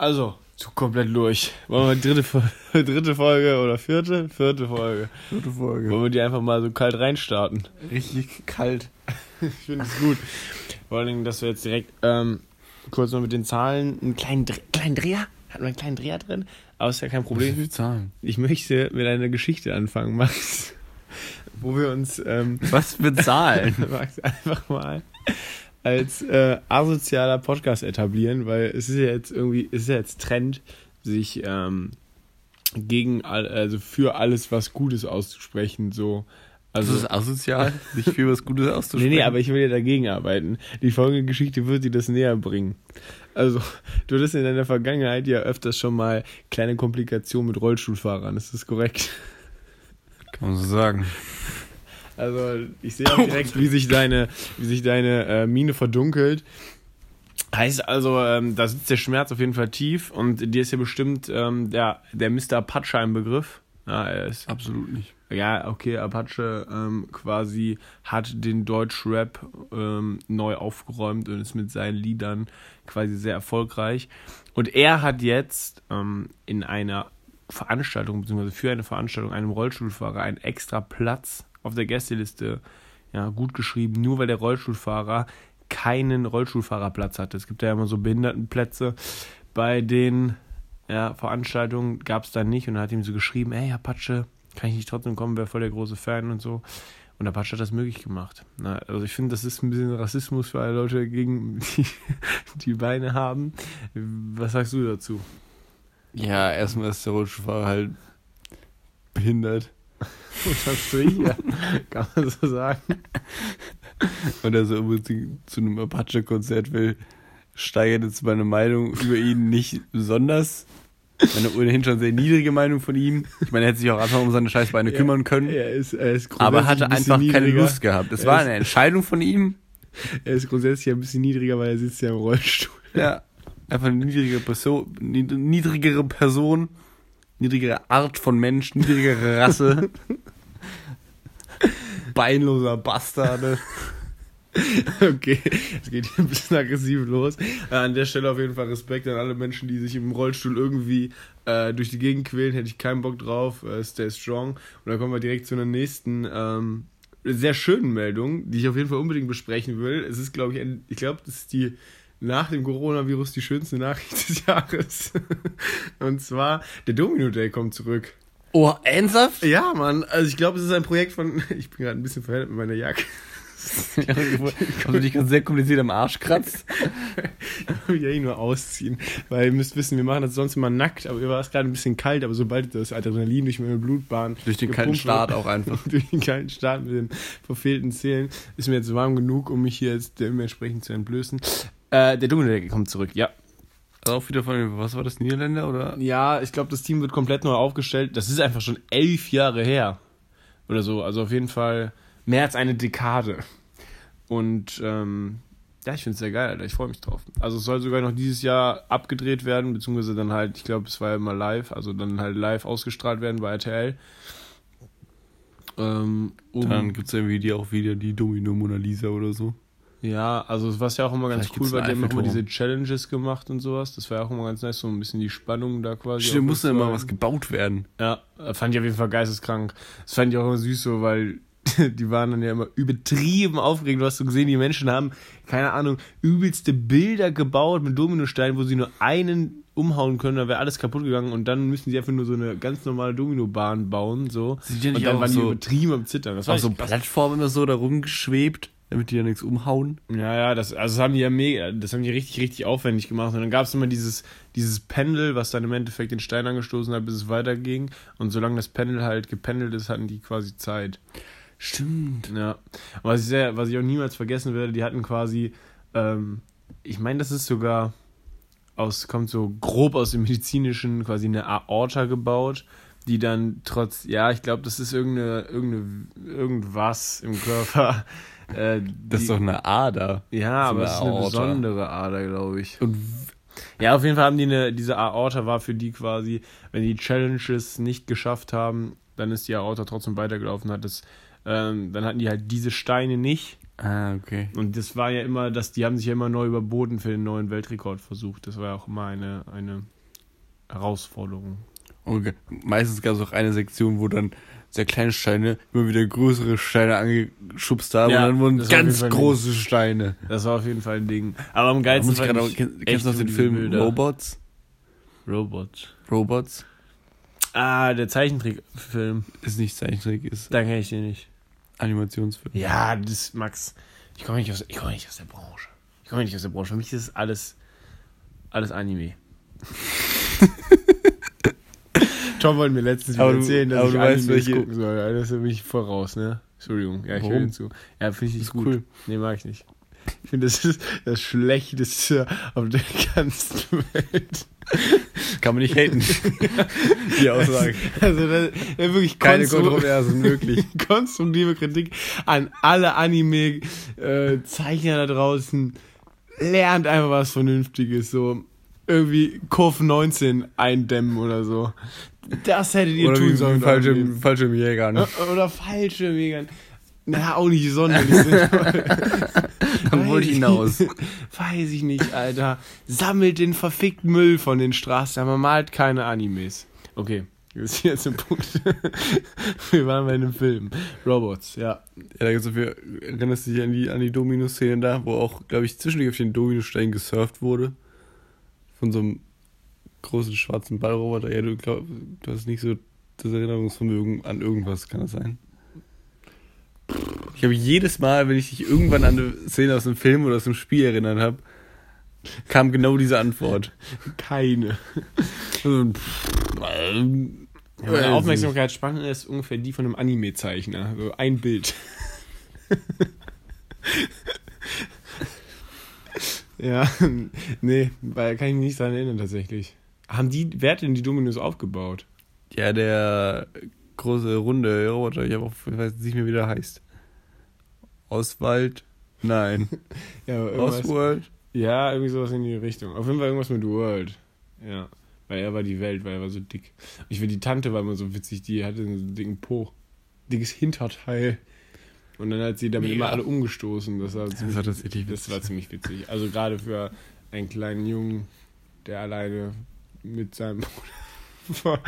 Also, so komplett durch. Wollen wir dritte, dritte Folge oder vierte? Vierte Folge. Vierte Folge. Wollen wir die einfach mal so kalt reinstarten? Richtig kalt. ich finde es gut. Vor allen Dingen, dass wir jetzt direkt ähm, kurz noch mit den Zahlen einen kleinen, Dre kleinen Dreher. Hatten wir einen kleinen Dreher drin? Aber ist ja kein Problem. Wie Zahlen? Ich möchte mit einer Geschichte anfangen, Max. Wo wir uns. Ähm, Was für Zahlen? Max, einfach mal als äh, asozialer Podcast etablieren, weil es ist ja jetzt irgendwie, es ist ja jetzt Trend, sich ähm, gegen, also für alles was Gutes auszusprechen, so. Also, das ist asozial, sich für was Gutes auszusprechen. Nee, nee, aber ich will ja dagegen arbeiten. Die folgende Geschichte wird dir das näher bringen. Also, du hattest in deiner Vergangenheit ja öfters schon mal kleine Komplikationen mit Rollstuhlfahrern, ist das korrekt? Kann man so sagen. Also ich sehe auch direkt, wie sich deine, wie sich deine äh, Mine verdunkelt. Heißt also, ähm, da sitzt der Schmerz auf jeden Fall tief und dir ist ja bestimmt ähm, der, der Mr. Apache ein Begriff. Ja, er ist. Absolut nicht. Ja, okay, Apache ähm, quasi hat den Deutschrap ähm, neu aufgeräumt und ist mit seinen Liedern quasi sehr erfolgreich. Und er hat jetzt ähm, in einer Veranstaltung, beziehungsweise für eine Veranstaltung einem Rollstuhlfahrer einen extra Platz auf der Gästeliste ja, gut geschrieben, nur weil der Rollstuhlfahrer keinen Rollstuhlfahrerplatz hatte. Es gibt ja immer so Behindertenplätze. Bei den ja, Veranstaltungen gab es da nicht und er hat ihm so geschrieben, ey Apache, kann ich nicht trotzdem kommen, wäre voll der große Fan und so. Und Apache hat das möglich gemacht. Na, also ich finde, das ist ein bisschen Rassismus für alle Leute gegen die, die Beine haben. Was sagst du dazu? Ja, erstmal ist der Rollstuhlfahrer halt behindert. Was hast du hier? Kann man so sagen. Und er so unbedingt zu einem Apache-Konzert will, steigert jetzt meine Meinung über ihn nicht besonders. Meine ohnehin schon sehr niedrige Meinung von ihm. Ich meine, er hätte sich auch einfach um seine Scheißbeine ja, kümmern können. Er ist, er ist aber hatte ein einfach niedriger. keine Lust gehabt. Es war eine Entscheidung von ihm. Er ist grundsätzlich ein bisschen niedriger, weil er sitzt ja im Rollstuhl. Ja, einfach eine niedrigere Person, niedrigere Person, niedrigere Art von Mensch, niedrigere Rasse. Beinloser Bastarde. Okay, es geht hier ein bisschen aggressiv los. Äh, an der Stelle auf jeden Fall Respekt an alle Menschen, die sich im Rollstuhl irgendwie äh, durch die Gegend quälen. Hätte ich keinen Bock drauf. Äh, stay strong. Und dann kommen wir direkt zu einer nächsten ähm, sehr schönen Meldung, die ich auf jeden Fall unbedingt besprechen will. Es ist, glaube ich, ein, ich glaube, das ist die nach dem Coronavirus die schönste Nachricht des Jahres. Und zwar, der Domino Day kommt zurück. Oh, ernsthaft? Ja, Mann. Also ich glaube, es ist ein Projekt von. Ich bin gerade ein bisschen verhindert mit meiner Jacke. Hast du dich gerade sehr kompliziert am Arsch kratzt? ich will ja eh nur ausziehen. Weil ihr müsst wissen, wir machen das sonst immer nackt, aber mir war es gerade ein bisschen kalt, aber sobald das Adrenalin durch meine Blutbahn. Durch den kalten Start auch einfach. durch den kalten Start mit den verfehlten Zählen ist mir jetzt warm genug, um mich hier jetzt dementsprechend zu entblößen. Äh, der Dungeldecke kommt zurück, ja. Also auch wieder von, was war das, Niederländer oder? Ja, ich glaube, das Team wird komplett neu aufgestellt. Das ist einfach schon elf Jahre her. Oder so. Also auf jeden Fall mehr als eine Dekade. Und ähm, ja, ich finde es sehr geil, Alter. Ich freue mich drauf. Also es soll sogar noch dieses Jahr abgedreht werden, beziehungsweise dann halt, ich glaube, es war ja immer live, also dann halt live ausgestrahlt werden bei RTL. Ähm, um dann gibt es irgendwie die auch wieder die Domino Mona Lisa oder so. Ja, also was ja auch immer ganz Vielleicht cool, weil die haben immer diese Challenges gemacht und sowas. Das war ja auch immer ganz nice, so ein bisschen die Spannung da quasi. Stimmt, musste immer was gebaut werden. Ja, fand ich auf jeden Fall geisteskrank. Das fand ich auch immer süß so, weil die waren dann ja immer übertrieben aufgeregt. Du hast so gesehen, die Menschen haben, keine Ahnung, übelste Bilder gebaut mit Dominosteinen, wo sie nur einen umhauen können, da wäre alles kaputt gegangen und dann müssen sie einfach nur so eine ganz normale Dominobahn bauen, so. Und dann waren so die übertrieben am Zittern. Das war so Plattform immer so da rumgeschwebt damit die ja nichts umhauen. Ja, ja, das, also das haben die ja mega, das haben die richtig, richtig aufwendig gemacht. Und dann gab es immer dieses, dieses Pendel, was dann im Endeffekt den Stein angestoßen hat, bis es weiterging. Und solange das Pendel halt gependelt ist, hatten die quasi Zeit. Stimmt. Ja. Was ich, sehr, was ich auch niemals vergessen werde, die hatten quasi, ähm, ich meine, das ist sogar aus, kommt so grob aus dem medizinischen, quasi eine Aorta gebaut die dann trotz, ja, ich glaube, das ist irgendeine, irgendeine, irgendwas im Körper, äh, das ist doch eine Ader. Ja, aber es ist eine besondere Ader, glaube ich. Und ja, auf jeden Fall haben die eine, diese Aorta war für die quasi, wenn die Challenges nicht geschafft haben, dann ist die Aorta trotzdem weitergelaufen, hat das, ähm, dann hatten die halt diese Steine nicht. Ah, okay. Und das war ja immer, dass die haben sich ja immer neu überboten für den neuen Weltrekord versucht. Das war ja auch immer eine, eine Herausforderung. Und meistens gab es auch eine Sektion, wo dann sehr kleine Steine immer wieder größere Steine angeschubst haben Ja, und dann wurden ganz große Steine. Das war auf jeden Fall ein Ding. Aber am geilsten fand ich kenn- kennst du noch den Film Bilder. Robots? Robots. Robots? Ah, der Zeichentrickfilm. Ist nicht Zeichentrick, ist Da kenne ich den nicht. Animationsfilm. Ja, das, Max. Ich komme nicht, aus- ich komme nicht aus der Branche. Ich komme nicht aus der Branche. Für mich ist alles, alles Anime. Tom wollte mir letztens wieder erzählen, dass aber ich du weißt, welche- gucken soll. Das bin ich voll raus, ne? Entschuldigung. Ja, ich höre Warum? hinzu. Ja, finde ich nicht Ist gut. cool. Nee, mag ich nicht. Ich finde, das ist das Schlechteste auf der ganzen Welt. Kann man nicht haten. Die Aussage. Also, das ist wirklich Keine Kontroversen möglich. konstruktive Kritik an alle Anime-Zeichner da draußen. Lernt einfach was Vernünftiges, so irgendwie Kurve 19 eindämmen oder so. Das hättet ihr Oder tun sollen. falsche, Jäger. Ne? Oder falsche Vegan. Na, auch nicht sonderlich sinnvoll. Dann wollte ich hinaus. Weiß ich nicht, Alter. Sammelt den verfickten Müll von den Straßen, aber malt keine Animes. Okay, das ist jetzt ein Punkt. Wir waren bei einem Film. Robots, ja. Ja, da gibt's so viel, erinnerst du dich an die, an die Domino-Szene da, wo auch, glaube ich, zwischendurch auf den Dominostein gesurft wurde? Von so einem großen schwarzen Ballroboter. Ja, du glaub, du hast nicht so das Erinnerungsvermögen an irgendwas, kann das sein? Ich habe jedes Mal, wenn ich dich irgendwann an eine Szene aus einem Film oder aus einem Spiel erinnert habe, kam genau diese Antwort. Keine. Also, Ja, meine Aufmerksamkeitsspanne ist ungefähr die von einem Anime-Zeichner. Also ein Bild. ja, nee, weil kann ich mich nicht daran erinnern tatsächlich. Haben die, wer hat denn die Dominos aufgebaut? Ja, der große runde Roboter, ich, auch, ich weiß nicht mehr, wie der heißt. Oswald? Nein. Ja, Oswald? ja, irgendwie sowas in die Richtung. Auf jeden Fall irgendwas mit World. Ja, weil er war die Welt, weil er war so dick. Ich finde, die Tante war immer so witzig, die hatte einen dicken Po. Dickes Hinterteil. Und dann hat sie damit Mega. immer alle umgestoßen. Das war ziemlich, war tatsächlich das witzig. war ziemlich witzig. Also gerade für einen kleinen Jungen, der alleine mit seinem Bruder,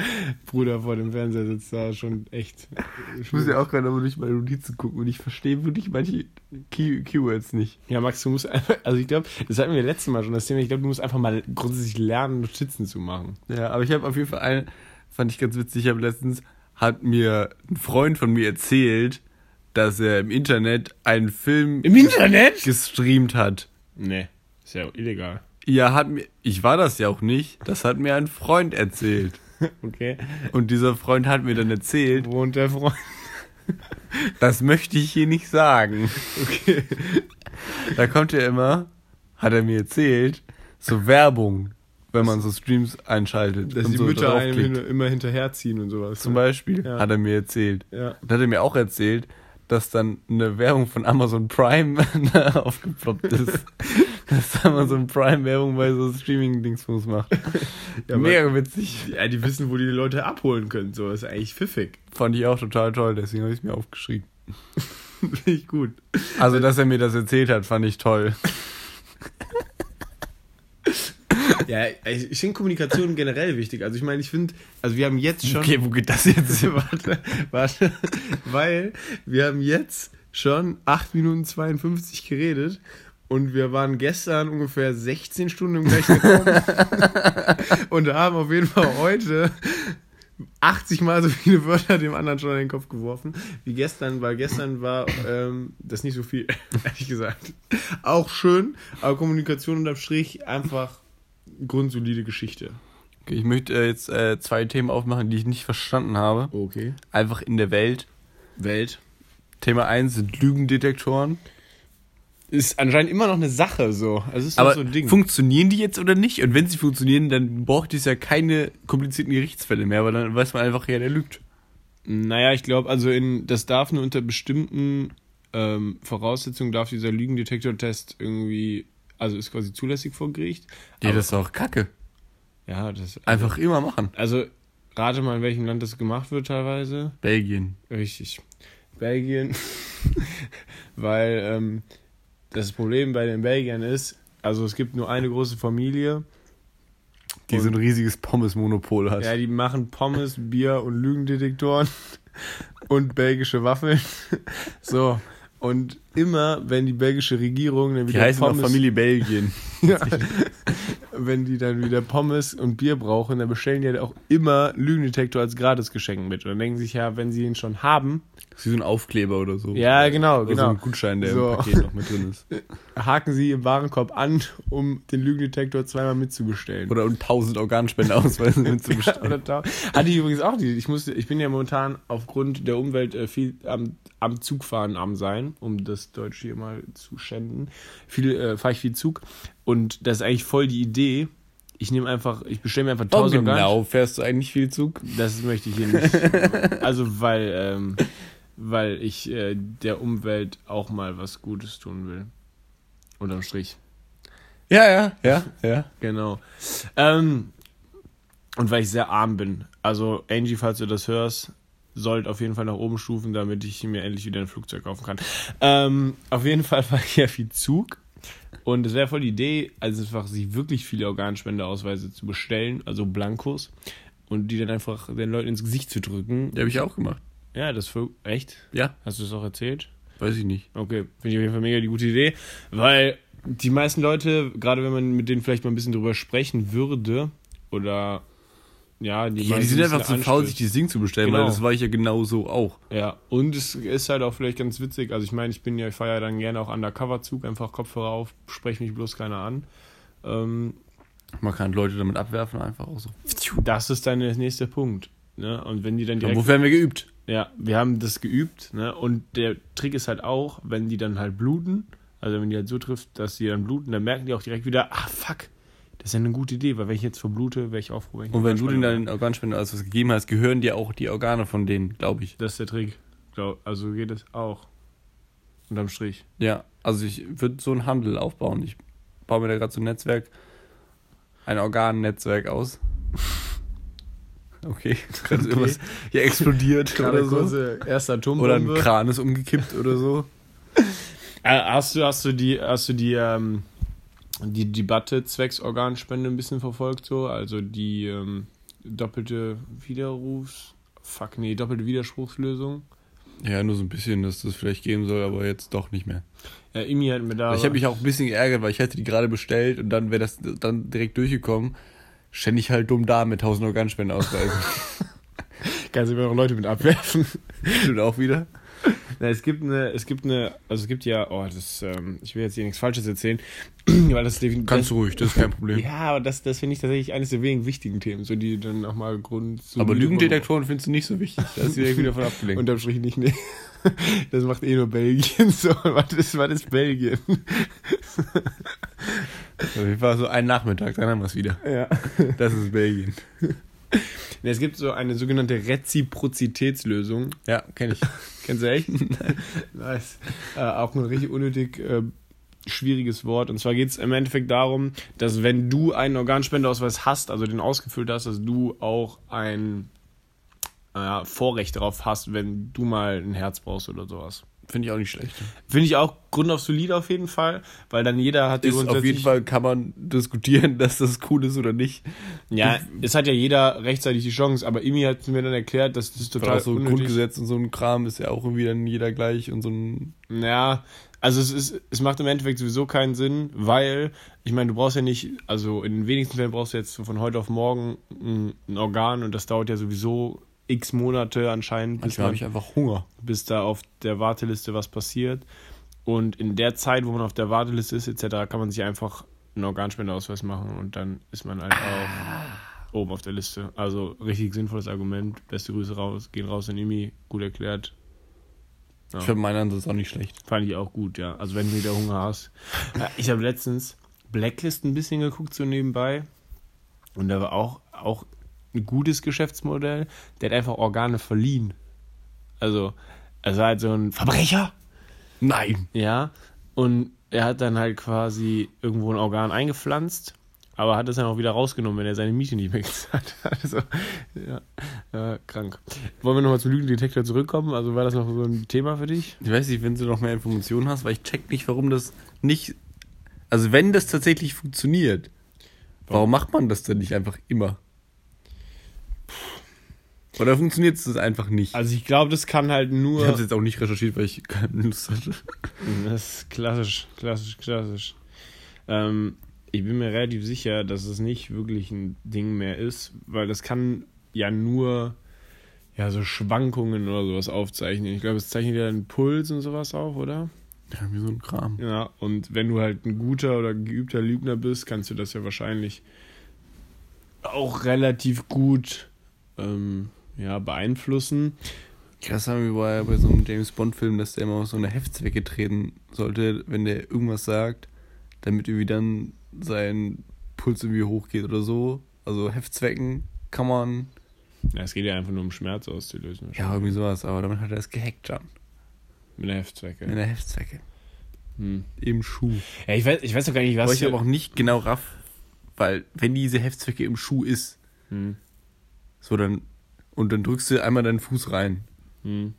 Bruder vor dem Fernseher sitzt, war schon echt. Ich muss ja auch gerade aber durch meine Notizen gucken und ich verstehe wirklich manche Key Keywords nicht. Ja, Max, du musst einfach, also ich glaube, das hatten wir letztes Mal schon das Thema, ich glaube, du musst einfach mal grundsätzlich lernen, Notizen zu machen. Ja, aber ich habe auf jeden Fall eine, fand ich ganz witzig, ich habe letztens, hat mir ein Freund von mir erzählt, dass er im Internet einen Film Internet? gestreamt hat. Nee, ist ja illegal. Ja, hat mir, ich war das ja auch nicht, das hat mir ein Freund erzählt. Okay. Und dieser Freund hat mir dann erzählt, Wo wohnt der Freund? das möchte ich hier nicht sagen. Okay. Da kommt ja immer, hat er mir erzählt, so Werbung, wenn man so Streams einschaltet. Dass und die so Mütter einem immer hinterherziehen und sowas. Zum ne? Beispiel, Ja. hat er mir erzählt. Ja. Und hat er mir auch erzählt, dass dann eine Werbung von Amazon Prime aufgeploppt ist. Dass Amazon Prime Werbung bei so Streaming-Dingsbums macht. Ja, Mega witzig. Ja, die wissen, wo die Leute abholen können. So, das ist eigentlich pfiffig. Fand ich auch total toll, deswegen habe ich es mir aufgeschrieben. Finde ich gut. Also, dass er mir das erzählt hat, fand ich toll. Ja, ich finde Kommunikation generell wichtig. Also ich meine, ich finde, also wir haben jetzt schon. Okay, wo geht das jetzt? warte, warte. Weil wir haben jetzt schon 8 Minuten 52 geredet und wir waren gestern ungefähr 16 Stunden im gleichen Raum und haben auf jeden Fall heute 80 Mal so viele Wörter dem anderen schon in den Kopf geworfen wie gestern, weil gestern war ähm, das nicht so viel, ehrlich gesagt. Auch schön, aber Kommunikation unterm Strich einfach grundsolide Geschichte. Okay, ich möchte äh, jetzt äh, zwei Themen aufmachen, die ich nicht verstanden habe. Okay. Einfach in der Welt. Welt. Thema 1 sind Lügendetektoren. Ist anscheinend immer noch eine Sache so. Also es ist Aber so ein Ding. funktionieren die jetzt oder nicht? Und wenn sie funktionieren, dann braucht es ja keine komplizierten Gerichtsfälle mehr, weil dann weiß man einfach, ja, der lügt. Naja, ich glaube, also in das darf nur unter bestimmten ähm, Voraussetzungen darf dieser Lügendetektor-Test irgendwie, also ist quasi zulässig vor Gericht. Ja, Aber- das ist doch kacke. Ja, das Einfach immer machen. Also rate mal, in welchem Land das gemacht wird teilweise. Belgien. Richtig. Belgien, weil ähm, das Problem bei den Belgiern ist, also es gibt nur eine große Familie. Die so ein riesiges Pommes-Monopol hat. Ja, die machen Pommes, Bier und Lügendetektoren und belgische Waffeln. So. Und immer, wenn die belgische Regierung dann die wieder heißen auch Familie Belgien. ja, wenn die dann wieder Pommes und Bier brauchen, dann bestellen die halt auch immer Lügendetektor als Gratisgeschenk mit. Und dann denken sie sich ja, wenn sie ihn schon haben, Das ist wie so ein Aufkleber oder so. ja, genau, Oder so genau, ein Gutschein, der So. im Paket noch mit drin ist. haken sie im Warenkorb an, um den Lügendetektor zweimal mitzubestellen. Oder um 1000 Organspendeausweise Ja, mitzubestellen. da. Hatte ich übrigens auch die. Ich musste, ich bin ja momentan aufgrund der Umwelt äh, viel am, am Zugfahren am sein, um das Deutsch hier mal zu schänden. Viel äh, fahre ich viel Zug und das ist eigentlich voll die Idee. Ich nehme einfach, ich bestelle mir einfach Warum 1000 Organ- genau fährst du eigentlich viel Zug? Das möchte ich hier nicht. also weil, ähm, weil ich äh, der Umwelt auch mal was Gutes tun will. Unterm Strich. Ja, ja, ja, ja. Genau. Ähm, und weil ich sehr arm bin. Also, Angie, falls du das hörst, sollt auf jeden Fall nach oben stufen, damit ich mir endlich wieder ein Flugzeug kaufen kann. Ähm, auf jeden Fall fahre ich ja viel Zug. Und es wäre voll die Idee, also einfach sich wirklich viele Organspendeausweise zu bestellen, also Blankos, und die dann einfach den Leuten ins Gesicht zu drücken. Die habe ich auch gemacht. Ja, das für echt? Ja, Hast du es auch erzählt? weiß ich nicht. Okay, finde ich auf jeden Fall mega die gute Idee, weil die meisten Leute, gerade wenn man mit denen vielleicht mal ein bisschen drüber sprechen würde, oder ja, die, Ja, die sind ein einfach zu faul, sich dieses Ding zu bestellen, weil Genau. das war ich ja genauso auch. Ja, und es ist halt auch vielleicht ganz witzig. Also ich meine, ich bin ja, ich fahre ja dann gerne auch Undercover-Zug, einfach Kopfhörer auf, spreche mich bloß keiner an. Ähm, Man kann Leute damit abwerfen, einfach auch so. das ist dann der nächste Punkt. Ne? Und wenn die dann Ja, direkt. wofür haben wir geübt? Ja, wir haben das geübt, ne? Und der Trick ist halt auch, wenn die dann halt bluten, also wenn die halt so trifft, dass sie dann bluten, dann merken die auch direkt wieder, ah fuck, das ist ja eine gute Idee, weil wenn ich jetzt verblute, wäre ich ich Und wenn du Organspende denen dann den Organspender als was gegeben hast, gehören dir auch die Organe von denen, glaube ich. Das ist der Trick. Also geht es auch. Unterm Strich. Ja, also ich würde so einen Handel aufbauen. Ich baue mir da gerade so ein Netzwerk, ein Organnetzwerk aus. Okay, gerade Okay. irgendwas hier explodiert oder so. kurze erste Oder ein Atombombe. Kran ist umgekippt oder so. Äh, hast du, hast du die, hast du die, ähm, die Debatte zwecks Organspende ein bisschen verfolgt so? Also die ähm, doppelte Widerrufs... Fuck, nee, doppelte Widerspruchslösung. Ja, nur so ein bisschen, dass das vielleicht geben soll, aber jetzt doch nicht mehr. Ja, Imi hat mir da... ich habe mich auch ein bisschen geärgert, weil ich hätte die gerade bestellt und dann wäre das dann direkt durchgekommen. Stände ich halt dumm da mit 1000 Organspendeausweisen. Kannst du immer noch Leute mit abwerfen. Stimmt auch wieder. Na, es gibt eine, es gibt eine, also es gibt ja, oh, das, ähm, ich will jetzt hier nichts Falsches erzählen, weil das. Kannst du ruhig, das ist kein Problem. Ja, aber das, das finde ich tatsächlich eines der wenigen wichtigen Themen, so die dann nochmal Grund. so aber Lügendetektoren findest du nicht so wichtig. Da ist direkt wieder von abgelenkt. Unterm Strich nicht, nee. Das macht eh nur Belgien. So, was ist, was ist Belgien? Jeden Fall so ein Nachmittag, dann haben wir es wieder. Ja. Das ist Belgien. Es gibt so eine sogenannte Reziprozitätslösung. Ja, kenne ich. Kennst du echt? nice. Äh, auch ein richtig unnötig äh, schwieriges Wort. Und zwar geht es im Endeffekt darum, dass wenn du einen Organspendeausweis hast, also den ausgefüllt hast, dass du auch ein äh, Vorrecht darauf hast, wenn du mal ein Herz brauchst oder sowas. Finde ich auch nicht schlecht. Finde ich auch Grund auf solid auf jeden Fall, weil dann jeder hat Ist auf jeden Fall kann man diskutieren, dass das cool ist oder nicht. Ja, es hat ja jeder rechtzeitig die Chance, aber Imi hat mir dann erklärt, dass das total auch so unnötig Grundgesetz und so ein Kram ist ja auch irgendwie dann jeder gleich und so ein. Ja, also es ist, es macht im Endeffekt sowieso keinen Sinn, weil, ich meine, du brauchst ja nicht, also in den wenigsten Fällen brauchst du jetzt so von heute auf morgen ein, ein Organ und das dauert ja sowieso x Monate anscheinend, Manchmal habe ich einfach Hunger. bis da auf der Warteliste was passiert. Und in der Zeit, wo man auf der Warteliste ist, etc., kann man sich einfach einen Organspendeausweis machen und dann ist man halt auch oben auf der Liste. Also richtig sinnvolles Argument. Beste Grüße raus, gehen raus in Imi, gut erklärt. Ja. Ich finde meinen Ansatz auch nicht schlecht. Fand ich auch gut, ja. Also wenn du wieder Hunger hast. Ich habe letztens Blacklist ein bisschen geguckt, so nebenbei. Und da war auch, auch ein gutes Geschäftsmodell. Der hat einfach Organe verliehen. Also, er war halt so ein Verbrecher. Nein! Ja. Und er hat dann halt quasi irgendwo ein Organ eingepflanzt, aber hat es dann auch wieder rausgenommen, wenn er seine Miete nicht mehr gezahlt hat. Also, ja. Ja, krank. Wollen wir nochmal zum Lügendetektor zurückkommen? Also war das noch so ein Thema für dich? Ich weiß nicht, wenn du noch mehr Informationen hast, weil ich check nicht, warum das nicht. Also wenn das tatsächlich funktioniert, warum macht man das denn nicht einfach immer? Oder funktioniert es einfach nicht? Also ich glaube, das kann halt nur. ich habe es jetzt auch nicht recherchiert, weil ich keine Lust hatte. Das ist klassisch, klassisch, klassisch. Ähm, ich bin mir relativ sicher, dass es nicht wirklich ein Ding mehr ist, weil das kann ja nur ja so Schwankungen oder sowas aufzeichnen. Ich glaube, es zeichnet ja einen Puls und sowas auf, oder? Ja, wie so ein Kram. Ja, und wenn du halt ein guter oder geübter Lügner bist, kannst du das ja wahrscheinlich auch relativ gut ähm, ja, beeinflussen. Krass haben wir bei, bei so einem James Bond-Film, dass der immer auf so eine Heftzwecke treten sollte, wenn der irgendwas sagt, damit irgendwie dann sein Puls irgendwie hochgeht oder so. Also Heftzwecken kann man. Ja, es geht ja einfach nur um Schmerz auszulösen. Ja, irgendwie sowas, aber damit hat er es gehackt dann. Mit der Heftzwecke. In der Heftzwecke. Hm. Im Schuh. Ja, ich weiß, ich weiß doch gar nicht, was. Was ich aber auch nicht genau raff, weil wenn diese Heftzwecke im Schuh ist, Hm. so dann, und dann drückst du einmal deinen Fuß rein Hm.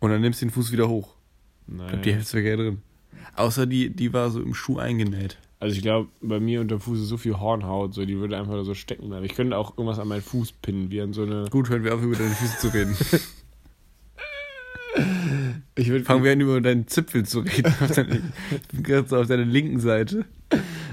und dann nimmst du den Fuß wieder hoch. Nein. Bleibt die Heftzwecke ja drin. Außer die, die war so im Schuh eingenäht. Also ich glaube, bei mir unter Fuß ist so viel Hornhaut, so die würde einfach so stecken bleiben. Ich könnte auch irgendwas an meinen Fuß pinnen, wie an so eine. Gut, hören wir auf, über deine Füße zu reden. Ich würde Fangen wir an, über deinen Zipfel zu reden. Auf deine, ganz auf deiner linken Seite.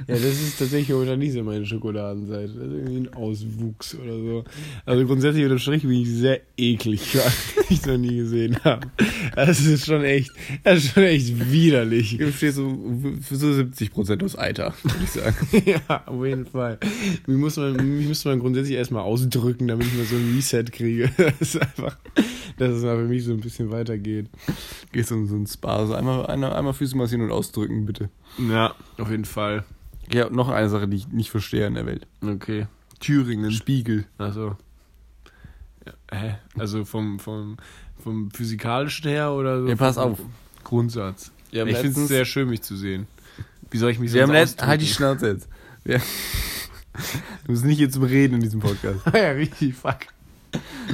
Ja, das ist tatsächlich momentan nicht so meine Schokoladenseite. Das ist irgendwie ein Auswuchs oder so. Also grundsätzlich unterm Strich bin ich sehr eklig, die ich noch nie gesehen habe. Das ist schon echt, das ist schon echt widerlich. Du stehst so für so 70% aus Eiter, würde ich sagen. Ja, auf jeden Fall. Mich muss man, mich müsste man grundsätzlich erstmal ausdrücken, damit ich mal so ein Reset kriege. Das ist einfach, dass es mal für mich so ein bisschen weitergeht. Gehst in so ein Spa, so einmal, einmal, einmal Füße massieren und ausdrücken, bitte. Ja, auf jeden Fall. Ja, noch eine Sache, die ich nicht verstehe in der Welt. Okay. Thüringen. Spiegel. Also. Ja, hä? Also vom, vom, vom physikalischen her oder so? Ja, pass auf. Grundsatz. Haben ich finde es sehr schön, mich zu sehen. Wie soll ich mich Wir haben sonst letzt, halt die? Schnauze jetzt. Wir, du bist nicht hier zum Reden in diesem Podcast. ja, richtig, fuck.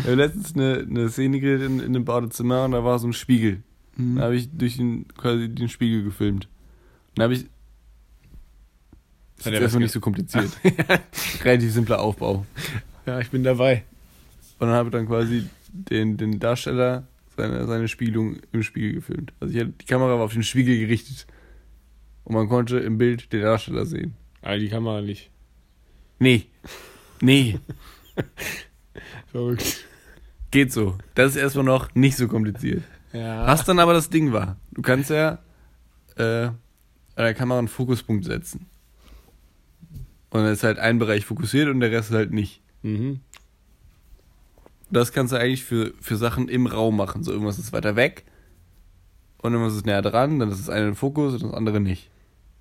Wir haben letztens eine, eine Szene geredet in, in einem Badezimmer und da war so ein Spiegel. Mhm. Da habe ich durch den, quasi den Spiegel gefilmt. Und da habe ich. Das ist er erstmal nicht so kompliziert. Relativ simpler Aufbau. Ja, ich bin dabei. Und dann habe ich dann quasi den, den Darsteller seine, seine Spiegelung im Spiegel gefilmt. Also ich hatte, die Kamera war auf den Spiegel gerichtet. Und man konnte im Bild den Darsteller sehen. Ah, die Kamera nicht. Nee. Nee. Verrückt. Geht so. Das ist erstmal noch nicht so kompliziert. Ja. Was dann aber das Ding war, du kannst ja äh, an der Kamera einen Fokuspunkt setzen. Und dann ist halt ein Bereich fokussiert und der Rest halt nicht. Mhm. Das kannst du eigentlich für, für Sachen im Raum machen. So irgendwas ist weiter weg und irgendwas ist näher dran, dann ist das eine ein Fokus und das andere nicht.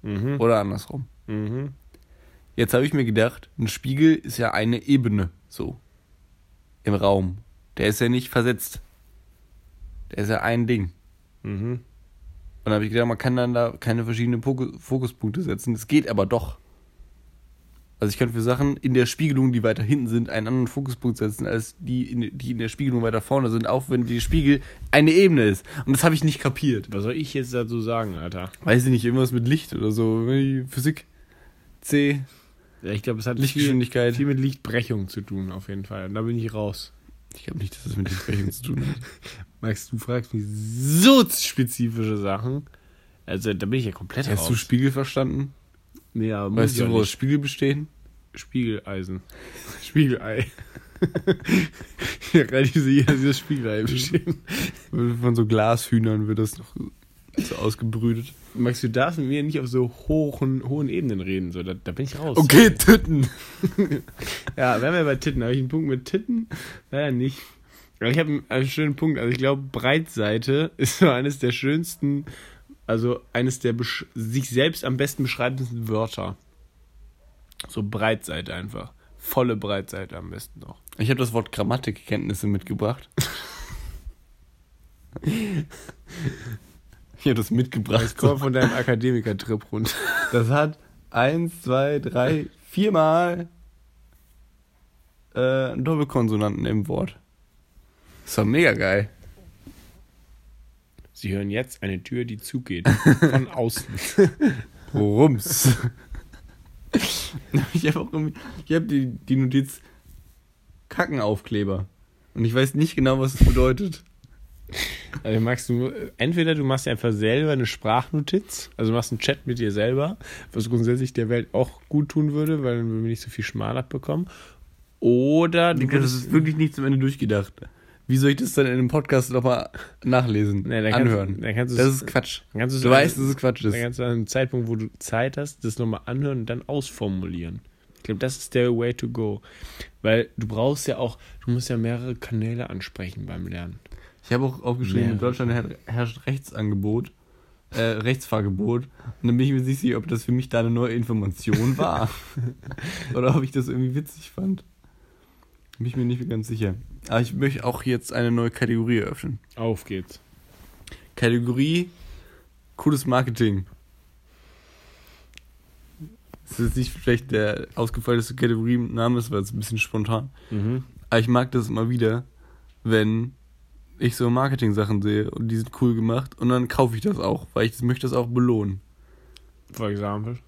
Mhm. Oder andersrum. Mhm. Jetzt habe ich mir gedacht, ein Spiegel ist ja eine Ebene, so. Im Raum. Der ist ja nicht versetzt. Der ist ja ein Ding. Mhm. Und da habe ich gedacht, man kann dann da keine verschiedenen Fokus Fokuspunkte setzen. Das geht aber doch. Also ich kann für Sachen in der Spiegelung, die weiter hinten sind, einen anderen Fokuspunkt setzen, als die in, die in der Spiegelung weiter vorne sind, auch wenn die Spiegel eine Ebene ist. Und das habe ich nicht kapiert. Was soll ich jetzt dazu sagen, Alter? Weiß ich nicht, irgendwas mit Licht oder so. Physik, C, Ja, ich glaube, es hat Lichtgeschwindigkeit. viel, viel mit Lichtbrechung zu tun, auf jeden Fall. Da bin ich raus. Ich glaube nicht, dass das mit Lichtbrechung zu tun hat. Max, du fragst mich so spezifische Sachen. Also, da bin ich ja komplett Hast du raus. Spiegel verstanden? nee, aber muss Weißt ich du, auch woraus nicht. Spiegel bestehen? Spiegeleisen. Spiegelei. ja, sicher, dass das Spiegelei besteht. Von so Glashühnern wird das noch so ausgebrütet. Max, du darfst mit mir nicht auf so hohen, hohen Ebenen reden. So, da, da bin ich raus. Okay, Titten. Ja, wären wir bei Titten. Habe ich einen Punkt mit Titten? Leider nicht. Aber ich habe einen, einen schönen Punkt. Also ich glaube, Breitseite ist so eines der schönsten, also eines der sich selbst am besten beschreibendsten Wörter. So Breitseite einfach. Volle Breitseite am besten noch. Ich habe das Wort Grammatikkenntnisse mitgebracht. ich habe das mitgebracht. Das kommt von deinem Akademiker-Trip runter. Das hat eins, zwei, drei, viermal äh, einen Doppelkonsonanten im Wort. ist doch mega geil. Sie hören jetzt eine Tür, die zugeht. Von außen. Rums. ich habe auch irgendwie, ich habe die, die Notiz Kackenaufkleber. Und ich weiß nicht genau, was das bedeutet. Also magst du, entweder du machst einfach selber eine Sprachnotiz, also machst einen Chat mit dir selber, was grundsätzlich der Welt auch gut tun würde, weil dann würden wir nicht so viel Schmal abbekommen. Oder du Das ist wirklich nicht zum Ende durchgedacht. Wie soll ich das dann in einem Podcast nochmal nachlesen, Nee, dann kannst- anhören? dann kannst das ist Quatsch. kannst du weißt, dass es Quatsch ist. dann kannst du an einem Zeitpunkt, wo du Zeit hast, das nochmal anhören und dann ausformulieren. Ich glaube, das ist der way to go. Weil du brauchst ja auch, du musst ja mehrere Kanäle ansprechen beim Lernen. Ich habe auch aufgeschrieben, Ja. in Deutschland her- herrscht Rechtsangebot, äh, Rechtsfahrgebot. Und dann bin ich mir nicht sicher, ob das für mich da eine neue Information war. Oder ob ich das irgendwie witzig fand. Bin ich mir nicht ganz sicher. Aber ich möchte auch jetzt eine neue Kategorie eröffnen. Auf geht's. Kategorie cooles Marketing. Das ist jetzt nicht vielleicht der ausgefallenste Kategoriename, ist, weil es ein bisschen spontan. Mhm. Aber ich mag das immer wieder, wenn ich so Marketing-Sachen sehe und die sind cool gemacht und dann kaufe ich das auch, weil ich das möchte das auch belohnen. For example.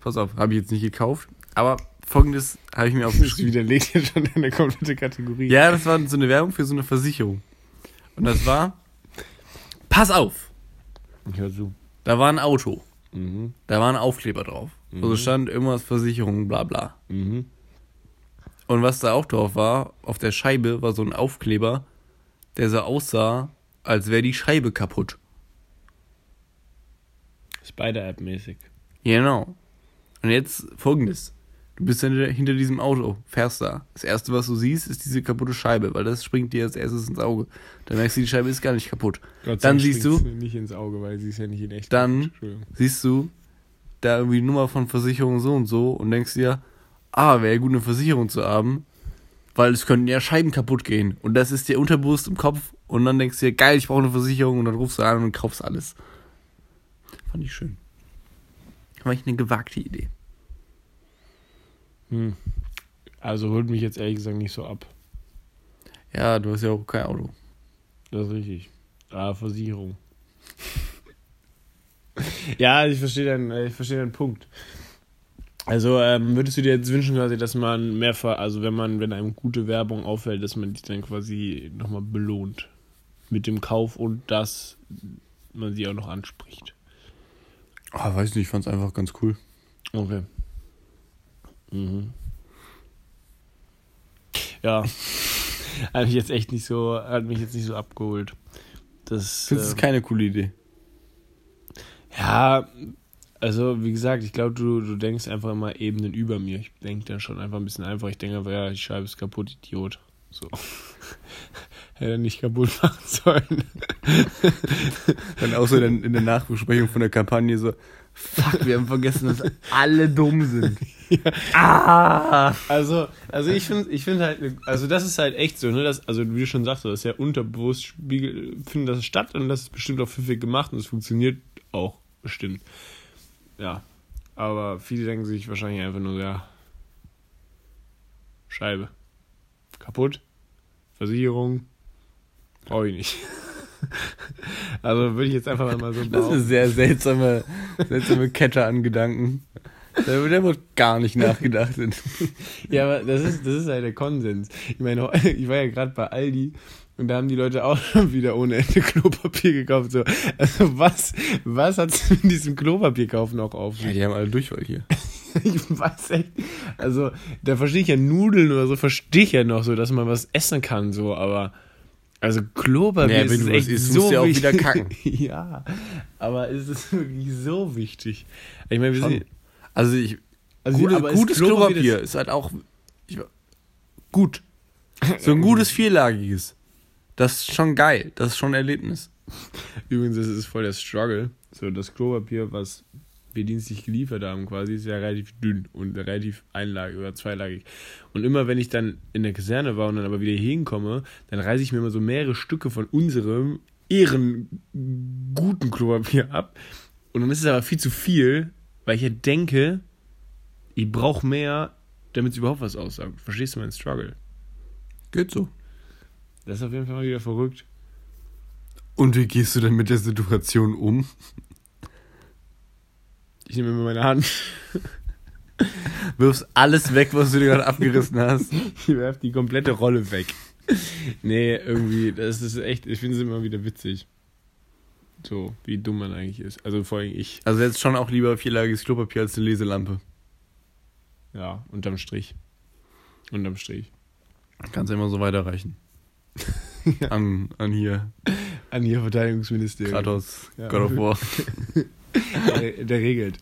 Pass auf, habe ich jetzt nicht gekauft, aber folgendes habe ich mir Das aufgeschrieben. widerlegt ja schon eine komplette Kategorie. Ja, das war so eine Werbung für so eine Versicherung. Und das war, pass auf, Ich hör zu. da war ein Auto, Mhm. da war ein Aufkleber drauf. Wo so stand irgendwas Versicherung, bla bla. Mhm. Und was da auch drauf war, auf der Scheibe war so ein Aufkleber, der so aussah, als wäre die Scheibe kaputt. Spider-App-mäßig. Genau. Und jetzt folgendes. Du bist hinter, hinter diesem Auto, fährst da. Das erste, was du siehst, ist diese kaputte Scheibe, weil das springt dir als erstes ins Auge. Dann merkst du, die Scheibe ist gar nicht kaputt. Gott sei Dann Dank siehst du, nicht ins Auge, weil sie ist ja nicht in echt. Dann- siehst du da irgendwie die Nummer von Versicherung so und so und denkst dir, ah, wäre ja gut, eine Versicherung zu haben, weil es könnten ja Scheiben kaputt gehen. Und das ist dir unterbewusst im Kopf und dann denkst du dir, geil, ich brauche eine Versicherung und dann rufst du an und kaufst alles. Fand ich schön. War ich eine gewagte Idee. Hm. Also holt mich jetzt ehrlich gesagt nicht so ab. Ja, du hast ja auch kein Auto. Das ist richtig. Ah, Versicherung. ja, ich verstehe deinen, äh, ich verstehe deinen Punkt. Also ähm, würdest du dir jetzt wünschen, quasi, dass man mehr, also wenn man, wenn einem gute Werbung auffällt, dass man die dann quasi nochmal belohnt mit dem Kauf und dass man sie auch noch anspricht. Ah, weiß nicht, ich fand's einfach ganz cool. Okay. Mhm. Ja. hat mich jetzt echt nicht so, hat mich jetzt nicht so abgeholt. Das, Das ist ähm, keine coole Idee. Ja, also wie gesagt, ich glaube, du, du denkst einfach immer Ebenen über mir. Ich denke dann schon einfach ein bisschen einfach. Ich denke einfach, ja, die Scheibe ist kaputt, Idiot. So. Hätte er nicht kaputt machen sollen. Dann auch so in, in der Nachbesprechung von der Kampagne so, fuck, wir haben vergessen, dass alle dumm sind. Ah! Also, also ich finde ich find halt, also das ist halt echt so, ne? Das, also wie du schon sagst, das ist ja unterbewusst spiegel, findet das statt und das ist bestimmt auch pfiffig gemacht und es funktioniert auch bestimmt. Ja. Aber viele denken sich wahrscheinlich einfach nur, ja. Scheibe. Kaputt. Versicherung. Brauche ich nicht. Also würde ich jetzt einfach mal so Das ist eine sehr seltsame, seltsame Kette an Gedanken. Da, da wird gar nicht nachgedacht. Ja, aber das ist, das ist halt der Konsens. Ich meine, ich war ja gerade bei Aldi und da haben die Leute auch schon wieder ohne Ende Klopapier gekauft. So. Also was, was hat's mit diesem Klopapierkaufen auch auf Ja, sich? die haben alle Durchfall hier. Ich weiß echt. Also, da verstehe ich ja Nudeln oder so, verstehe ich ja noch so, dass man was essen kann, so, aber. Also Klopapier Ja, ist echt isst, so musst du ja auch wichtig. wieder kacken. ja, aber ist es wirklich so wichtig? Ich meine, wir Schon. sind. Also ich, Also, gute, ist gutes Klopapier Klopapier ist halt auch ich, gut. So ein gutes vierlagiges. Das ist schon geil. Das ist schon ein Erlebnis. Übrigens, das ist voll der Struggle. So, das Klopapier, was wir dienstlich geliefert haben, quasi, ist ja relativ dünn und relativ einlagig oder zweilagig. Und immer, wenn ich dann in der Kaserne war und dann aber wieder hier hinkomme, dann reiße ich mir immer so mehrere Stücke von unserem ehrenguten Klopapier ab. Und dann ist es aber viel zu viel, weil ich ja denke, ich brauche mehr, damit es überhaupt was aussagt. Verstehst du meinen Struggle? Geht so. Das ist auf jeden Fall mal wieder verrückt. Und wie gehst du denn mit der Situation um? Ich nehme immer meine Hand. Wirfst alles weg, was du dir gerade abgerissen hast. Ich werfe die komplette Rolle weg. Nee, irgendwie, das ist echt, ich finde es immer wieder witzig. So, wie dumm man eigentlich ist. Also vor allem ich. Also jetzt schon auch lieber vierlagiges Klopapier als eine Leselampe. Ja, unterm Strich. Unterm Strich. Kannst du immer so weiterreichen. an, an hier. An ihr Verteidigungsministerium. Kratos, Ja. God of War. Der, der regelt.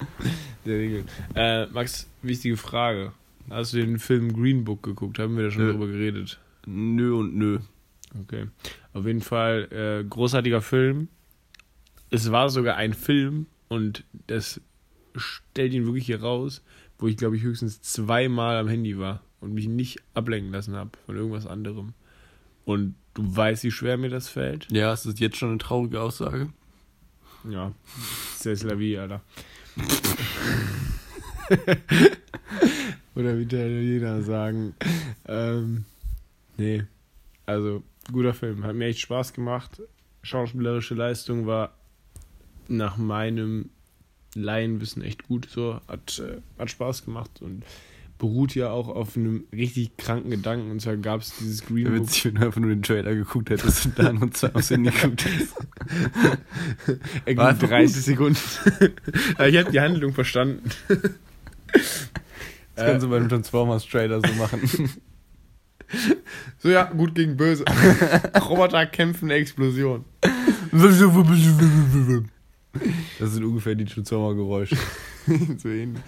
Der regelt. Äh, Max, wichtige Frage. Hast du den Film Green Book geguckt? Haben wir da schon Nö. drüber geredet? Nö und nö. Okay. Auf jeden Fall äh, großartiger Film. Es war sogar ein Film und das stellt ihn wirklich hier raus, wo ich glaube ich höchstens zweimal am Handy war und mich nicht ablenken lassen habe von irgendwas anderem. Und du weißt, wie schwer mir das fällt. Ja, ist das jetzt schon eine traurige Aussage? Ja, c'est la vie, Alter. Oder wie der Italiener sagen. Ähm, nee, also guter Film. Hat mir echt Spaß gemacht. Schauspielerische Leistung war nach meinem Laienwissen echt gut. So hat, äh, hat Spaß gemacht und beruht ja auch auf einem richtig kranken Gedanken. Und zwar gab es dieses Green Book. witzig, wenn du einfach nur den Trailer geguckt hättest und dann aufs Handy geguckt hättest. Er War ging einfach 30 Sekunden. Aber ich habe die Handlung verstanden. Das kannst du bei einem Transformers-Trailer so machen. So, ja, gut gegen böse. Roboter kämpfen, Explosion. Das sind ungefähr die Transformer-Geräusche. so ähnlich.